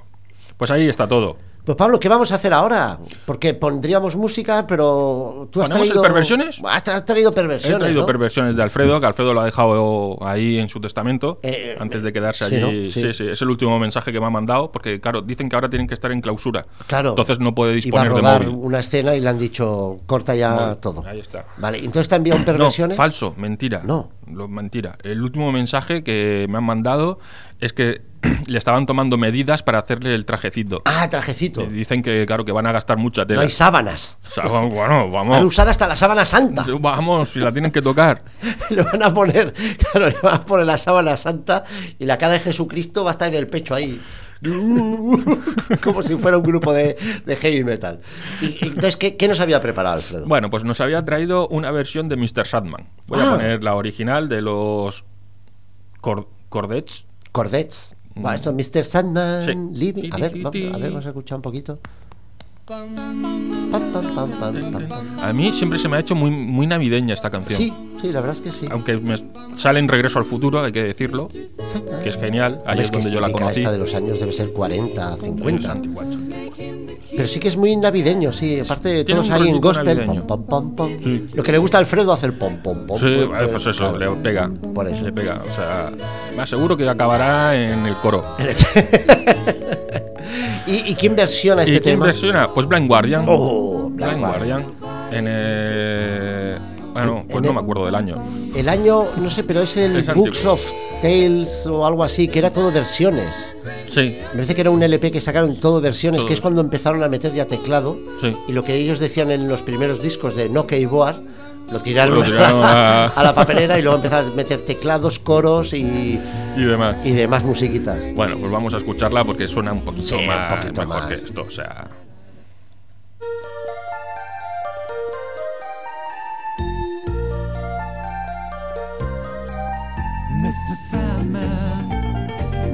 Pues ahí está todo. Pues Pablo, ¿qué vamos a hacer ahora? Porque pondríamos música, pero tú has ¿Ponemos el traído... perversiones? Has has traído He perversiones, traído ¿no? perversiones de Alfredo, que Alfredo lo ha dejado ahí en su testamento Eh, antes de quedarse sí, allí. ¿no? Sí. Sí. sí, es el último mensaje que me ha mandado, porque claro, dicen que ahora tienen que estar en clausura. Claro. Entonces no puede Iba a disponer de rodar móvil. una escena y le han dicho, corta ya todo. Ahí está. Vale, entonces te han enviado No, perversiones. falso, mentira. No. Lo- mentira. El último mensaje que me han mandado es que [clears throat] le estaban tomando medidas para hacerle el trajecito. Ah, trajecito. Y dicen que, claro, que van a gastar mucha No tela. hay sábanas. O sea, bueno, bueno, Van a vamos. usar hasta la sábana santa. [laughs] Vamos, si la tienen que tocar. [laughs] le van a poner, claro, le van a poner la sábana santa y la cara de Jesucristo va a estar en el pecho ahí. [laughs] Como si fuera un grupo de, de heavy metal. Y, entonces, ¿qué, qué nos había preparado Alfredo? Bueno, pues nos había traído una versión de Mr. Sadman. Voy Ah. a poner la original de los Cor- Cordets. Cordets. Va, esto es Mr. Sandman. Sí. Living. A ver, vamos, a ver, vamos a escuchar un poquito. A mí siempre se me ha hecho muy, muy navideña esta canción. Sí, sí, la verdad es que sí. Aunque me sale en Regreso al Futuro, hay que decirlo, que es genial. Ahí es donde yo la conocí. Esta de los años debe ser 40, Es 50. antigua, es antigua. Pero sí que es muy navideño, sí. Aparte de todos ahí en gospel. pom, pom, pom. Sí. Lo que le gusta a Alfredo hacer pom, pom, pom. Sí, pom, eh, pues eso, claro. le pega. Por eso. Le pega. O sea, me aseguro que acabará en el coro. [laughs] ¿Y, y quién versiona ¿Y este quién tema? versiona? Pues Blind Guardian. Oh, Blind Blind Guardian. En el... Bueno, En- pues en no el- me acuerdo del año. El año, no sé, pero es el Es Books antiguo. of Tales o algo así, que era todo versiones. Sí, Me parece que era un LP que sacaron todo versiones, Todo. que es cuando empezaron a meter ya teclado. sí. Y lo que ellos decían en los primeros discos de Nokia y Boar, lo tiraron, Lo tiraron a- [laughs] a la papelera y luego empezaron a meter teclados, coros y, Y demás. y demás musiquitas. Bueno, pues vamos a escucharla porque suena un poquito Sí, un más poquito mejor más. que esto. O sea, Mr. Sandman,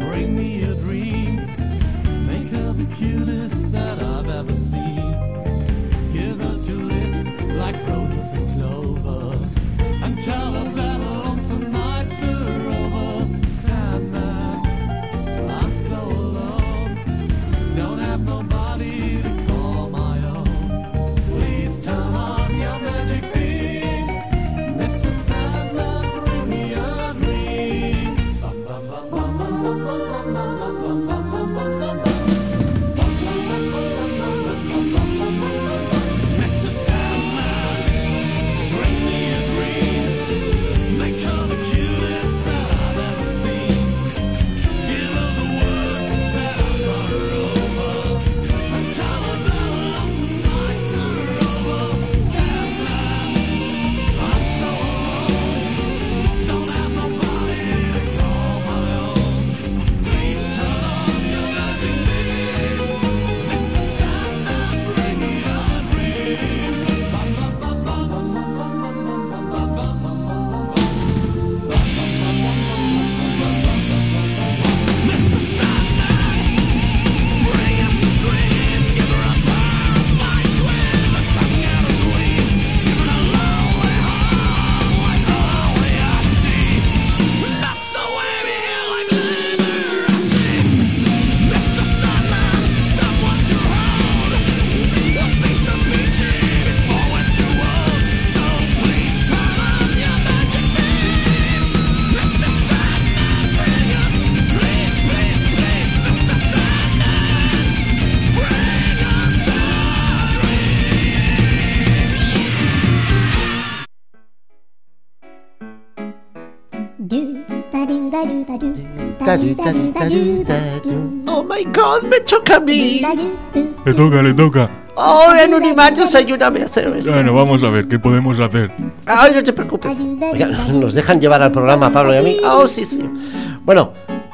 bring me a dream. Make her the cutest that I've ever seen. Give her two lips like roses tell them Oh my god, me toca a mí. Le toca, le toca. Oh, Anonimatos, ayúdame a hacer esto. Bueno, vamos a ver qué podemos hacer. Ay, no te preocupes. Oiga, nos dejan llevar al programa a Pablo y a mí. Oh, sí, sí. Bueno,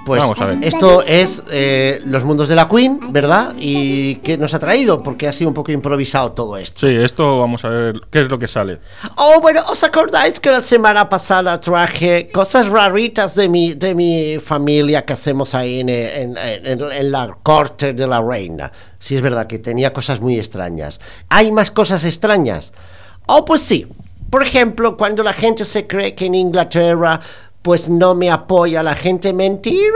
pues Vamos a ver. esto es eh, Los Mundos de la Queen, ¿verdad? ¿Y qué nos ha traído? Porque ha sido un poco improvisado todo esto. Sí, esto vamos a ver qué es lo que sale. Oh, bueno, ¿os acordáis que la semana pasada traje cosas raritas de mi, de mi familia que hacemos ahí en, en- en- en la corte de la reina? Sí, es verdad que tenía cosas muy extrañas. ¿Hay más cosas extrañas? Oh, pues sí. Por ejemplo, cuando la gente se cree que en Inglaterra pues no me apoya la gente, mentira.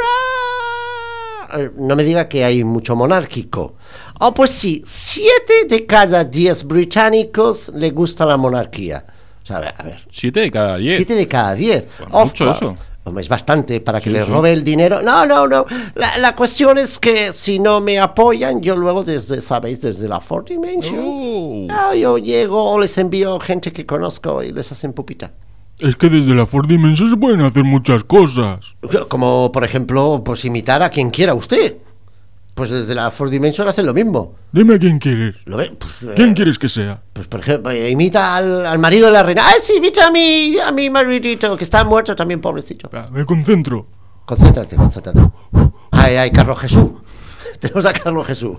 Eh, No me diga que hay mucho monárquico. Oh, pues sí, siete de cada diez británicos le gusta la monarquía. O sea, a ver, a ver, Siete de cada diez. siete de cada diez. Pues Of mucho eso. Es bastante para que Sí, le sí. robe el dinero. No, no, no. La, la cuestión es que si no me apoyan, yo luego desde, ¿sabéis? Desde la Fourth Dimension. Oh. ah, yo llego o les envío gente que conozco y les hacen pupita. Es que desde la Fourth Dimension se pueden hacer muchas cosas. Como, por ejemplo, pues imitar a quien quiera usted. Pues desde la Fourth Dimension hacen lo mismo. Dime a quién quieres. ¿Lo ve? Pues, eh, ¿Quién quieres que sea? Pues por ejemplo, eh, imita al, al marido de la reina. ¡Ah, sí, imita a mi, a mi maridito, que está muerto también, pobrecito! Me concentro. Concéntrate, concéntrate. ¡Ay, ay, Carlos Jesús! [laughs] Tenemos a Carlos Jesús.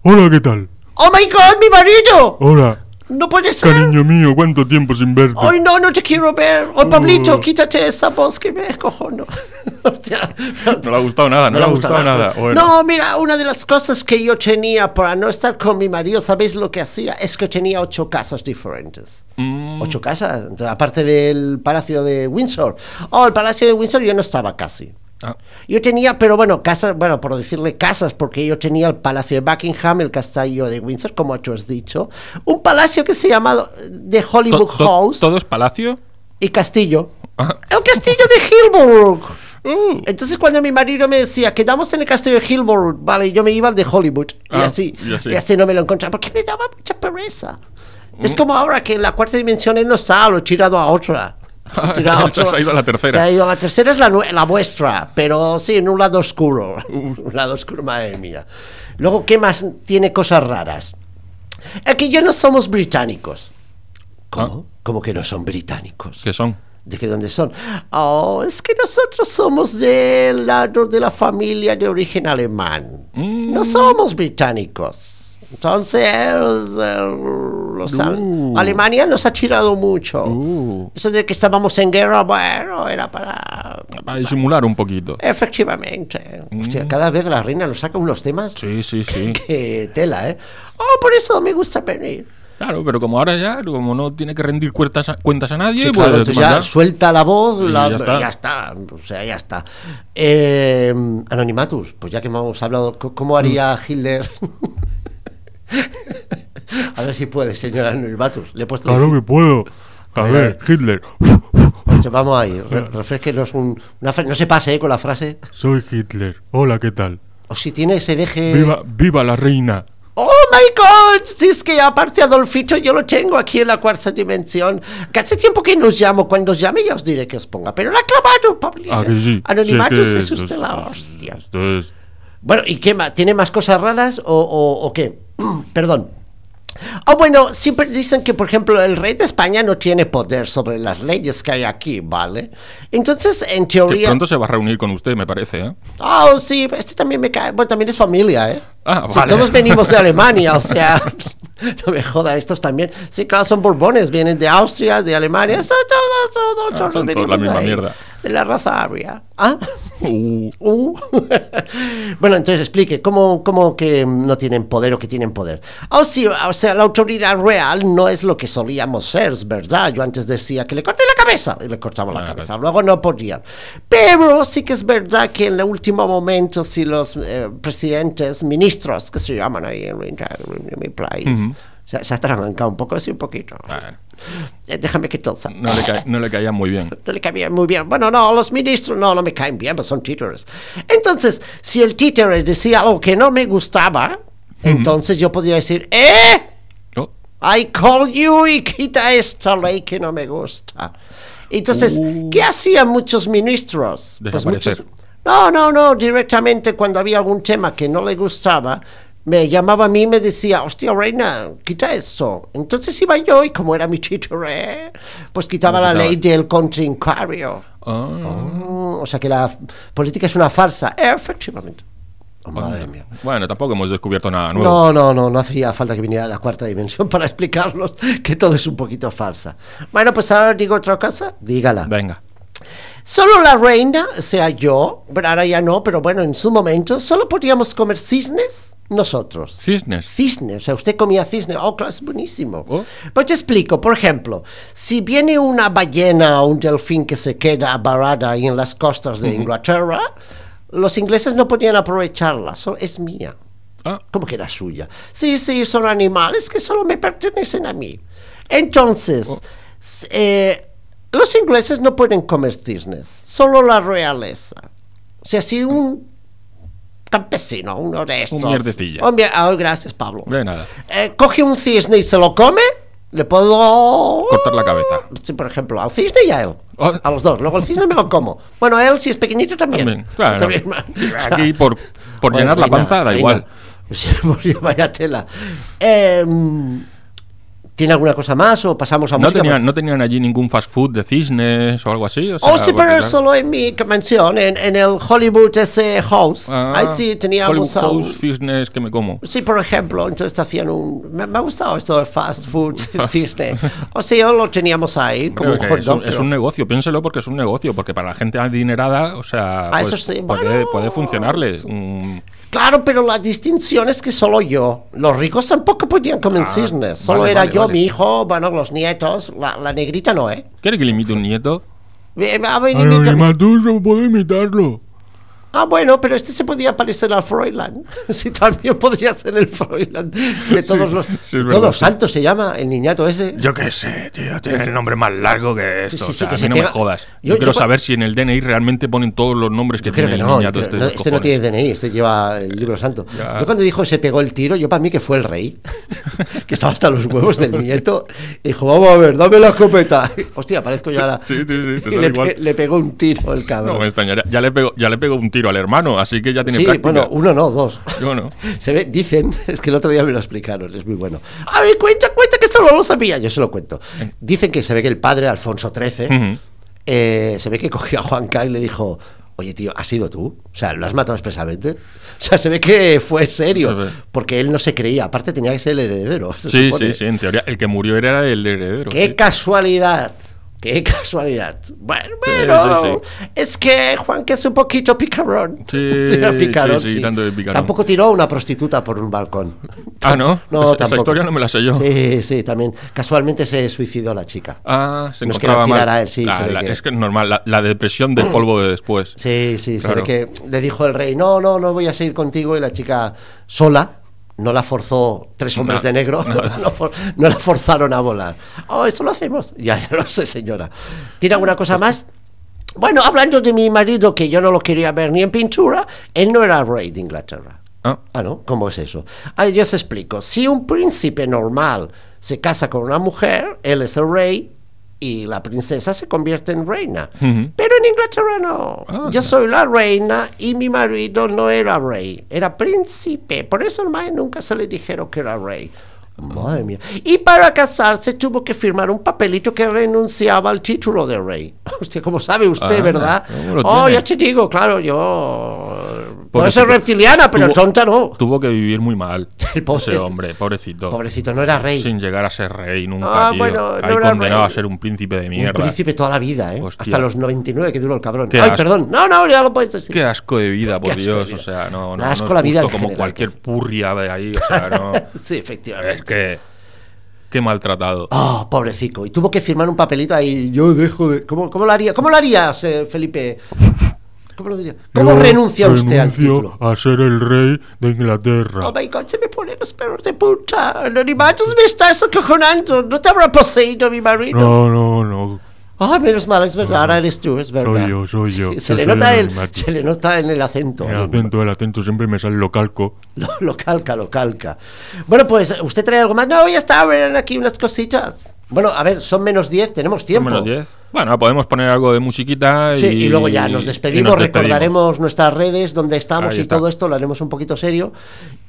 Hola, ¿qué tal? ¡Oh, my God, mi marido! Hola, ¡No puede ser! cariño mío, cuánto tiempo sin verte. ¡Ay, no, no te quiero ver! ¡Oh, Pablito, Oh. quítate esa voz que me cojono! [laughs] Hostia, No le ha gustado nada, no, le ha gustado nada. Bueno. No, mira, una de las cosas que yo tenía para no estar con mi marido, ¿sabéis lo que hacía? Es que tenía ocho casas diferentes. Mm, Ocho casas, aparte del Palacio de Windsor. Oh, el Palacio de Windsor yo no estaba casi. Ah, Yo tenía, pero bueno, casas, bueno, por decirle casas, porque yo tenía el Palacio de Buckingham, el Castillo de Windsor, como tú has dicho, un palacio que se llama The to- Hollywood to- House ¿Todo es palacio? y Castillo. Ah, El Castillo de Hillborough. uh, Entonces cuando mi marido me decía, quedamos en el castillo de Hillborough, vale, yo me iba al de Hollywood. y, Ah, así, y así. y así no me lo encontraba, porque me daba mucha pereza. Mm. Es como ahora que en la cuarta dimensión él no está, lo he tirado a otra. Tirado Se ha ido a la tercera. Se ha ido a la tercera, es la, la vuestra, pero sí, en un lado oscuro. [laughs] un lado oscuro, madre mía. Luego, ¿qué más tiene cosas raras? Es que ya no somos británicos. ¿Cómo? ¿Cómo que no son británicos? ¿Qué son? ¿De qué dónde son? Oh, es que nosotros somos del lado de la familia de origen alemán. Mm. No somos británicos. Entonces, eh, Uh. Alemania nos ha tirado mucho. Uh. Eso de que estábamos en guerra, bueno, era para... Para disimular un poquito. Efectivamente. Hostia, cada vez la reina nos saca unos temas Sí, sí, sí. [laughs] que tela, ¿eh? Oh, por eso me gusta venir. Claro, pero como ahora ya, como no tiene que rendir cuentas a, cuentas a nadie, Sí, pues claro, ya suelta la voz, Y la- ya ya, está. está. o sea, ya está. Eh, Anonimatus, pues ya que hemos hablado, ¿cómo haría Mm. Hitler? [laughs] a ver si puede, señor Anonimatus. Le he puesto Claro que puedo. A ver, Hitler. difícil. Vamos ahí, re- refresquenos un, una No se pase eh, con la frase. Soy Hitler. Hola, ¿qué tal? O si tiene ese deje. Viva, viva la reina. ¡Oh my god! Si es que aparte Adolfito yo lo tengo aquí en la cuarta dimensión. Que hace tiempo que nos llamo. Cuando os llame ya os diré que os ponga. Pero la ha clavado, Pablito. Ah, que sí. Anonimatus Sí, que es usted la hostia. Esto es. Bueno, ¿y qué más? ¿Tiene más cosas raras o, o- o qué? [clears throat] Perdón. Oh, bueno, siempre dicen que, por ejemplo, el rey de España no tiene poder sobre las leyes que hay aquí, ¿vale? Entonces, en Que teoría... pronto se va a reunir con usted, me parece, ¿eh? Oh, sí, este también me cae... Bueno, también es familia, ¿eh? Ah, Sí, vale. todos venimos de Alemania, o sea... [laughs] No me joda, estos también. Sí, claro, son borbones, vienen de Austria, de Alemania, son todos, todos, Ah, todos son todos la misma ahí, mierda. De la raza aria. ¿Ah? Uh, Uh. [laughs] bueno, entonces explique, ¿cómo, ¿cómo que no tienen poder o que tienen poder? Oh, sí, o sea, la autoridad real no es lo que solíamos ser, es verdad. Yo antes decía que le corté la cabeza y le cortamos la Ah, cabeza, luego no podían. Pero sí que es verdad que en el último momento, si los eh, presidentes, ministros, que se llaman ahí en, mi- en mi país, Se, se atragancan un poco, sí, un poquito. Eh, Déjame que todo no, le ca- no le caía muy bien. [laughs] no le caía muy bien. Bueno, no, los ministros no, no me caen bien, pues son títeres. Entonces, si el títere decía algo que no me gustaba, entonces yo podría decir, ¡eh! Oh, I call you y quita esta ley que no me gusta. Entonces, Uh. ¿qué hacían muchos ministros? Desaparecer. no, no, no, directamente cuando había algún tema que no le gustaba, me llamaba a mí y me decía, hostia, reina, quita eso. Entonces iba yo y como era mi título, ¿eh? pues quitaba la ley del contraincario. Ah, Mm, o sea que la política es una farsa. Efectivamente. Oh, madre mía. Bueno, tampoco hemos descubierto nada nuevo. No, no, no, no hacía falta que viniera la cuarta dimensión [laughs] para explicarnos que todo es un poquito farsa. Bueno, pues ahora digo otra cosa. Dígala. Venga. Solo la reina, o sea yo, pero ahora ya no, pero bueno, en su momento, solo podíamos comer cisnes nosotros. Cisnes. Cisne, o sea, usted comía cisne, oh, claro, es buenísimo. Oh. Pues te explico, por ejemplo, si viene una ballena o un delfín que se queda varada ahí en las costas de Inglaterra, los ingleses no podían aprovecharla, so- es mía. Ah, ¿Cómo que era suya? Sí, sí, son animales que solo me pertenecen a mí. Entonces, s- eh, los ingleses no pueden comer cisnes, solo la realeza. O sea, si un campesino, uno de estos... mierdecilla. un mier- gracias, Pablo. de nada. Eh, coge un cisne y se lo come, le puedo... Cortar la cabeza. Sí, por ejemplo, al cisne y a él. Oh. A los dos. Luego el cisne me lo como. Bueno, a él, si es pequeñito, también. También, claro. También. Sí, [laughs] aquí por- por llenar la panza da igual. [laughs] Vaya tela. Em, ¿Tiene alguna cosa más o pasamos a ¿No música? tenían, ¿No tenían allí ningún fast food de cisnes o algo así? O Oh, sea, sí, porque pero tal- solo en mi mansión, en, en el Hollywood ese house. Ah, Ahí sí teníamos a Hollywood un- House cisnes que me como. Sí, por ejemplo, entonces hacían un... Me, me ha gustado esto del fast food [laughs] cisne. O sea, lo teníamos ahí como un es, un, es un negocio, piénselo porque es un negocio, porque para la gente adinerada, o sea, Ah, pues, eso sí, puede, bueno, puede funcionarle. Mm, Claro, pero la distinción es que solo yo. Los ricos tampoco podían comer Ah, cisnes. Solo vale, era vale, yo, vale. mi hijo, bueno, los nietos. La, la negrita no, ¿eh? ¿Quiere que le imite un nieto? Eh, a ver, imita- tú se puede imitarlo. Ah, bueno, pero este se podía parecer al Froilán. [laughs] Sí, también podría ser el Froilán de todos los, sí, de todos los sí. santos se llama el niñato ese. Yo qué sé, tío, tiene el nombre más largo que esto. Sí, sí, o sea, que a se mí no me pega- jodas. Yo- Yo, quiero yo- saber si en el DNI realmente ponen todos los nombres que Yo creo tiene que el no, yo niñato este, no, este no tiene DNI, este lleva el libro santo. Ya. Yo cuando dijo se pegó el tiro, yo para mí que fue el rey, [laughs] que estaba hasta los huevos del nieto, dijo, vamos a ver, dame la escopeta. Hostia, parezco yo ahora. Sí, sí, sí, te y le, igual. le pegó un tiro el cabrón. No me extrañaría. Ya le pegó, ya le pegó un tiro al hermano, así que ya tiene sí, práctica. bueno, uno no, dos. Yo no. [laughs] Se ve, dicen, es que el otro día me lo explicaron, es muy bueno. A ver, cuenta, cuenta que esto no lo sabía, yo se lo cuento. Dicen que se ve que el padre, Alfonso XIII, eh, se ve que cogió a Juan K y le dijo, oye tío, ¿has sido tú? O sea, ¿lo has matado expresamente? O sea, se ve que fue serio, porque él no se creía, aparte tenía que ser el heredero. [laughs] se Sí, supone. sí, sí, en teoría. El que murió era el heredero. ¡Qué sí. casualidad! ¡Qué [laughs] casualidad! Bueno, Sí, bueno, sí, es que Juan que es un poquito picarón. Sí, [laughs] picarón, sí, sí, tanto de picarón. Tampoco tiró a una prostituta por un balcón. [laughs] Ah, ¿no? No, Esa- esa tampoco. historia no me la sé yo. Sí, sí, también. Casualmente se suicidó la chica. Ah, se No es que encontraba la mal. tirara él, sí, La- se ve la- que- Es que es normal, la, la depresión del polvo de después. Sí, sí, se ve Claro. que le dijo el rey, no, no, no voy a seguir contigo. Y la chica sola, no la forzó tres hombres No, de negro, no, [laughs] for- no la forzaron a volar. Oh, eso lo hacemos. [laughs] Ya, ya lo sé, señora. ¿Tiene alguna cosa más? Bueno, hablando de mi marido, que yo no lo quería ver ni en pintura, él no era rey de Inglaterra. Ah, Ah, ¿no? ¿Cómo es eso? Ah, yo os explico. Si un príncipe normal se casa con una mujer, él es el rey y la princesa se convierte en reina. Pero en Inglaterra no. Ah, yo soy la reina y mi marido no era rey, era príncipe. Por eso hermano, nunca se le dijeron que era rey. Madre mía. Y para casarse tuvo que firmar un papelito que renunciaba al título de rey. [laughs] Hostia, como sabe usted, Ah, ¿verdad? ¿cómo lo Oh, tiene? ya te digo, claro, yo... Puedo ser reptiliana, pero tuvo- tonta no. Tuvo que vivir muy mal. [laughs] El pobre ese hombre, pobrecito. Pobrecito, no era rey. Sin llegar a ser rey nunca, Ah, tío. bueno, no Ahí era condenado rey. a ser un príncipe de Un mierda. príncipe toda la vida, ¿eh? Hostia. Hasta los 99 que duró el cabrón. Qué Ay, asco. perdón. No, no, ya lo puedes decir. Qué asco de vida, por Dios. vida. O sea, no, no, asco no es la vida como general, cualquier purria de ahí. O sea, no. [laughs] sí, efectivamente. es que. Qué maltratado. Ah, pobrecito. Y tuvo que firmar un papelito ahí. Yo dejo de. ¿Cómo, cómo lo haría? ¿Cómo lo harías, eh, Felipe? ¿Cómo lo diría? ¿Cómo Yo renuncia usted al renuncio título? a ser el rey de Inglaterra. Oh my god, se me ponen los perros de punta. Anonimatos me estás acojonando. ¿No te habrá poseído mi marido? No, no, no. Ah, menos mal, es verdad, ahora eres tú, es verdad. Soy yo, soy yo. Se, Yo le soy nota el se le nota en el acento. El acento, el acento siempre me sale lo calco. [laughs] Lo, lo calca, lo calca. Bueno, pues, ¿usted trae algo más? No, ya está, ven aquí unas cositas. Bueno, a ver, son menos 10, tenemos tiempo. Menos 10. Bueno, podemos poner algo de musiquita Sí, y, y luego ya nos despedimos, nos despedimos. recordaremos nuestras redes, dónde estamos Ahí y está. todo esto, lo haremos un poquito serio.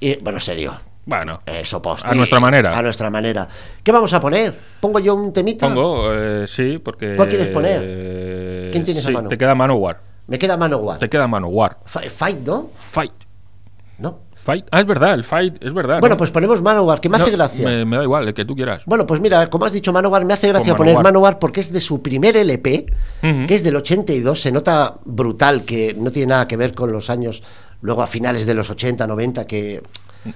Y, bueno, serio. Bueno, Eso, post. A nuestra manera. A nuestra manera. ¿Qué vamos a poner? ¿Pongo yo un temita? pongo, eh, sí, porque. ¿Cuál quieres poner? eh, ¿Quién tienes a sí, mano? Te queda Manowar. Me queda Manowar. Te queda Manowar. Fi- Fight, ¿no? Fight. ¿No? Fight. Ah, es verdad, el fight, es verdad. Bueno, ¿no? pues ponemos Manowar, que me No, hace gracia. Me, me da igual, el que tú quieras. Bueno, pues mira, como has dicho Manowar, me hace gracia Con poner Manowar. Manowar porque es de su primer LP, que es del 82, se nota brutal, que no tiene nada que ver con los años, luego a finales de los 80, 90, que...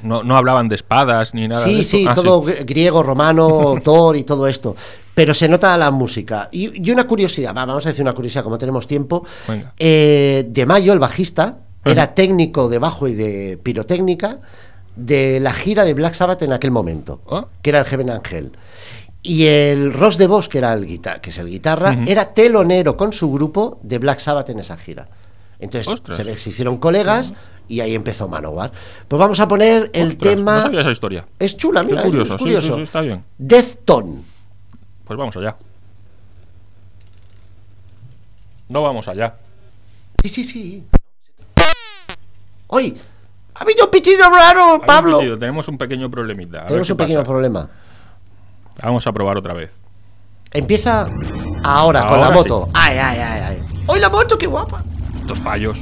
No, no hablaban de espadas ni nada. Sí, sí, Ah, todo gr- griego, romano, [laughs] Thor y todo esto. Pero se nota la música. Y, y una curiosidad, va, vamos a decir una curiosidad, como tenemos tiempo. Eh, de Mayo, el bajista, era técnico de bajo y de pirotécnica de la gira de Black Sabbath en aquel momento, Ah. que era el Heaven Angel. Y el Ross de Vos, que, era el que es el guitarra, era telonero con su grupo de Black Sabbath en esa gira. Entonces se hicieron colegas y ahí empezó Manowar. Pues vamos a poner el Ostras, tema... No sabía esa historia. Es chula, mira, curioso, es sí, curioso. sí, sí, está bien. Defton. Pues vamos allá. No vamos allá. Sí, sí, sí. ¡Uy! ¡Ha habido un pitido raro, Pablo! pitido, tenemos un pequeño problemita. a Tenemos un pequeño pasa. problema. Vamos a probar otra vez. Empieza ahora, con la moto. ¡Ay, ay, ay, ay! ¡Uy, la moto, qué guapa! Estos fallos.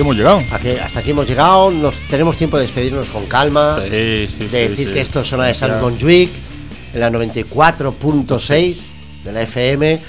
Aquí hemos llegado. Hasta aquí hemos llegado, nos tenemos tiempo de despedirnos con calma, Sí, sí, de decir sí. que esto es zona de San. Montjuic, en la 94.6 de la FM,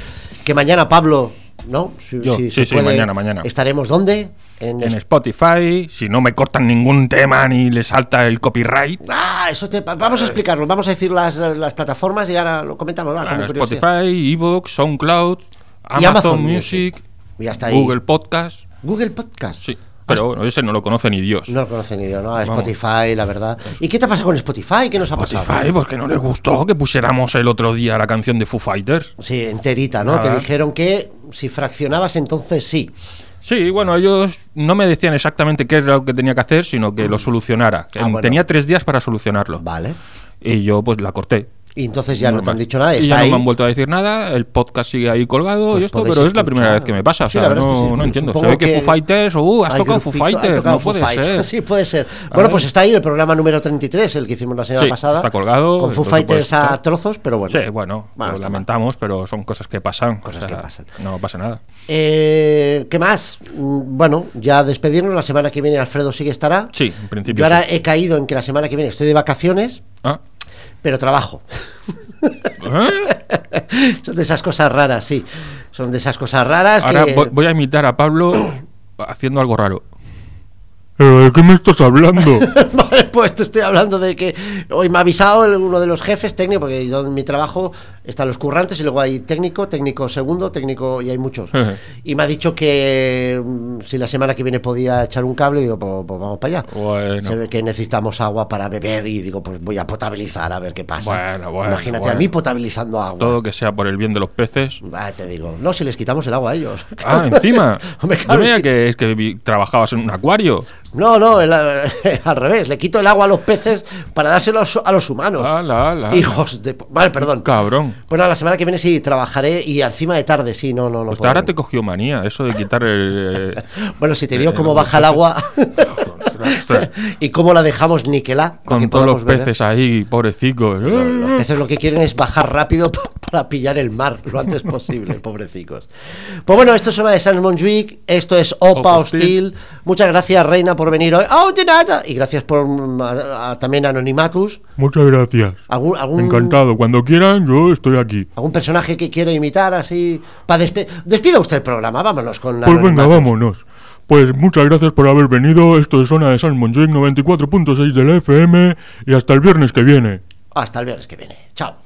que mañana Pablo, ¿no? Si, Yo, si se sí, puede, mañana, mañana. ¿Estaremos dónde? En, En Spotify, si no me cortan ningún tema ni le salta el copyright. Ah, eso te, vamos a explicarlo, vamos a decir las, las plataformas y ahora lo comentamos. va, Claro, como curiosidad. Spotify, Evox, SoundCloud, Amazon, Amazon Music, Music. Y hasta ahí. Google Podcast. Google Podcast. Sí, pero bueno, ese no lo conoce ni Dios. No lo conocen ni Dios, ¿no? A. Spotify, la verdad. ¿Y qué te pasa con Spotify? ¿Qué nos ha pasado? Spotify, porque no le gustó que pusiéramos el otro día la canción de Foo Fighters. Sí, enterita, ¿no? Nada. Te dijeron que si fraccionabas entonces sí. Sí, bueno, ellos no me decían exactamente qué era lo que tenía que hacer, sino que lo solucionara. Ah, bueno. Tenía tres días para solucionarlo. Vale. Y yo pues la corté. Y entonces ya no te Normal. han dicho nada. Y Está ya ahí. no me han vuelto a decir nada, el podcast sigue ahí colgado Pues y esto, pero es la primera vez que me pasa. O sea, es que no, sí. no entiendo. Se ve que, que Foo Fighters, uh, has tocado Foo grupito, has Fighters, tocado no Foo puede ser. [laughs] Sí, puede ser. Bueno, pues está ahí el programa número 33, el que hicimos la semana Sí, pasada. está colgado, Con Foo Fighters a trozos, pero bueno. Sí, bueno, Bueno, lo mal. lamentamos, pero son cosas que pasan. Cosas o sea, que pasan. No pasa nada. Eh, ¿Qué más? Mm, Bueno, ya despedirnos. La semana que viene Alfredo sí que estará. Sí, en principio Yo ahora he caído en que la semana que viene estoy de vacaciones. Pero trabajo. ¿Eh? Son de esas cosas raras, sí. Son de esas cosas raras Ahora que... voy, voy a imitar a Pablo haciendo algo raro. ¿Pero de qué me estás hablando? [laughs] Vale, pues te estoy hablando de que hoy me ha avisado uno de los jefes técnicos, porque yo en mi trabajo están los currantes y luego hay técnico, técnico segundo, técnico y hay muchos. Y me ha dicho que mm, si la semana que viene podía echar un cable, digo, pues, pues vamos para allá. Bueno. Se ve que necesitamos agua para beber y digo, pues voy a potabilizar a ver qué pasa. Bueno, bueno, Imagínate a mí potabilizando agua. Todo que sea por el bien de los peces. Ah, te digo, no, si les quitamos el agua a ellos. Ah, encima. [laughs] Hombre, Yo veía es que- que, es que trabajabas en un acuario. No, no, el- [laughs] al revés. Le quito el agua a los peces para dárselo a los- a los humanos. Ala, ala. Hijos de... Vale, perdón. Cabrón. Bueno, la semana que viene sí trabajaré y encima de tarde, sí, no, no, no. Pues ahora te cogió manía, eso de quitar el. eh, [laughs] Bueno, si te digo eh, cómo los baja el agua [laughs] [laughs] y cómo la dejamos niquelá. Con todos los peces ahí, pobrecicos. Los, los peces lo que quieren es bajar rápido pa- para pillar el mar lo antes posible, [laughs] pobrecicos. Pues bueno, esto es hora de San Montjuic, esto es Opa Hostil. Hostil. Muchas gracias, Reina, por venir hoy. ¡Oh, de nada! Y gracias por mm, a- a- también Anonimatus. Muchas gracias. ¿Algún, algún, Encantado. Cuando quieran, yo estoy aquí. ¿Algún personaje que quiera imitar así? Para despe- Despida usted el programa, vámonos con Pues venga, vámonos. Pues muchas gracias por haber venido. Esto es Zona de Montjuic 94.6 de la FM y hasta el viernes que viene. Hasta el viernes que viene. Chao.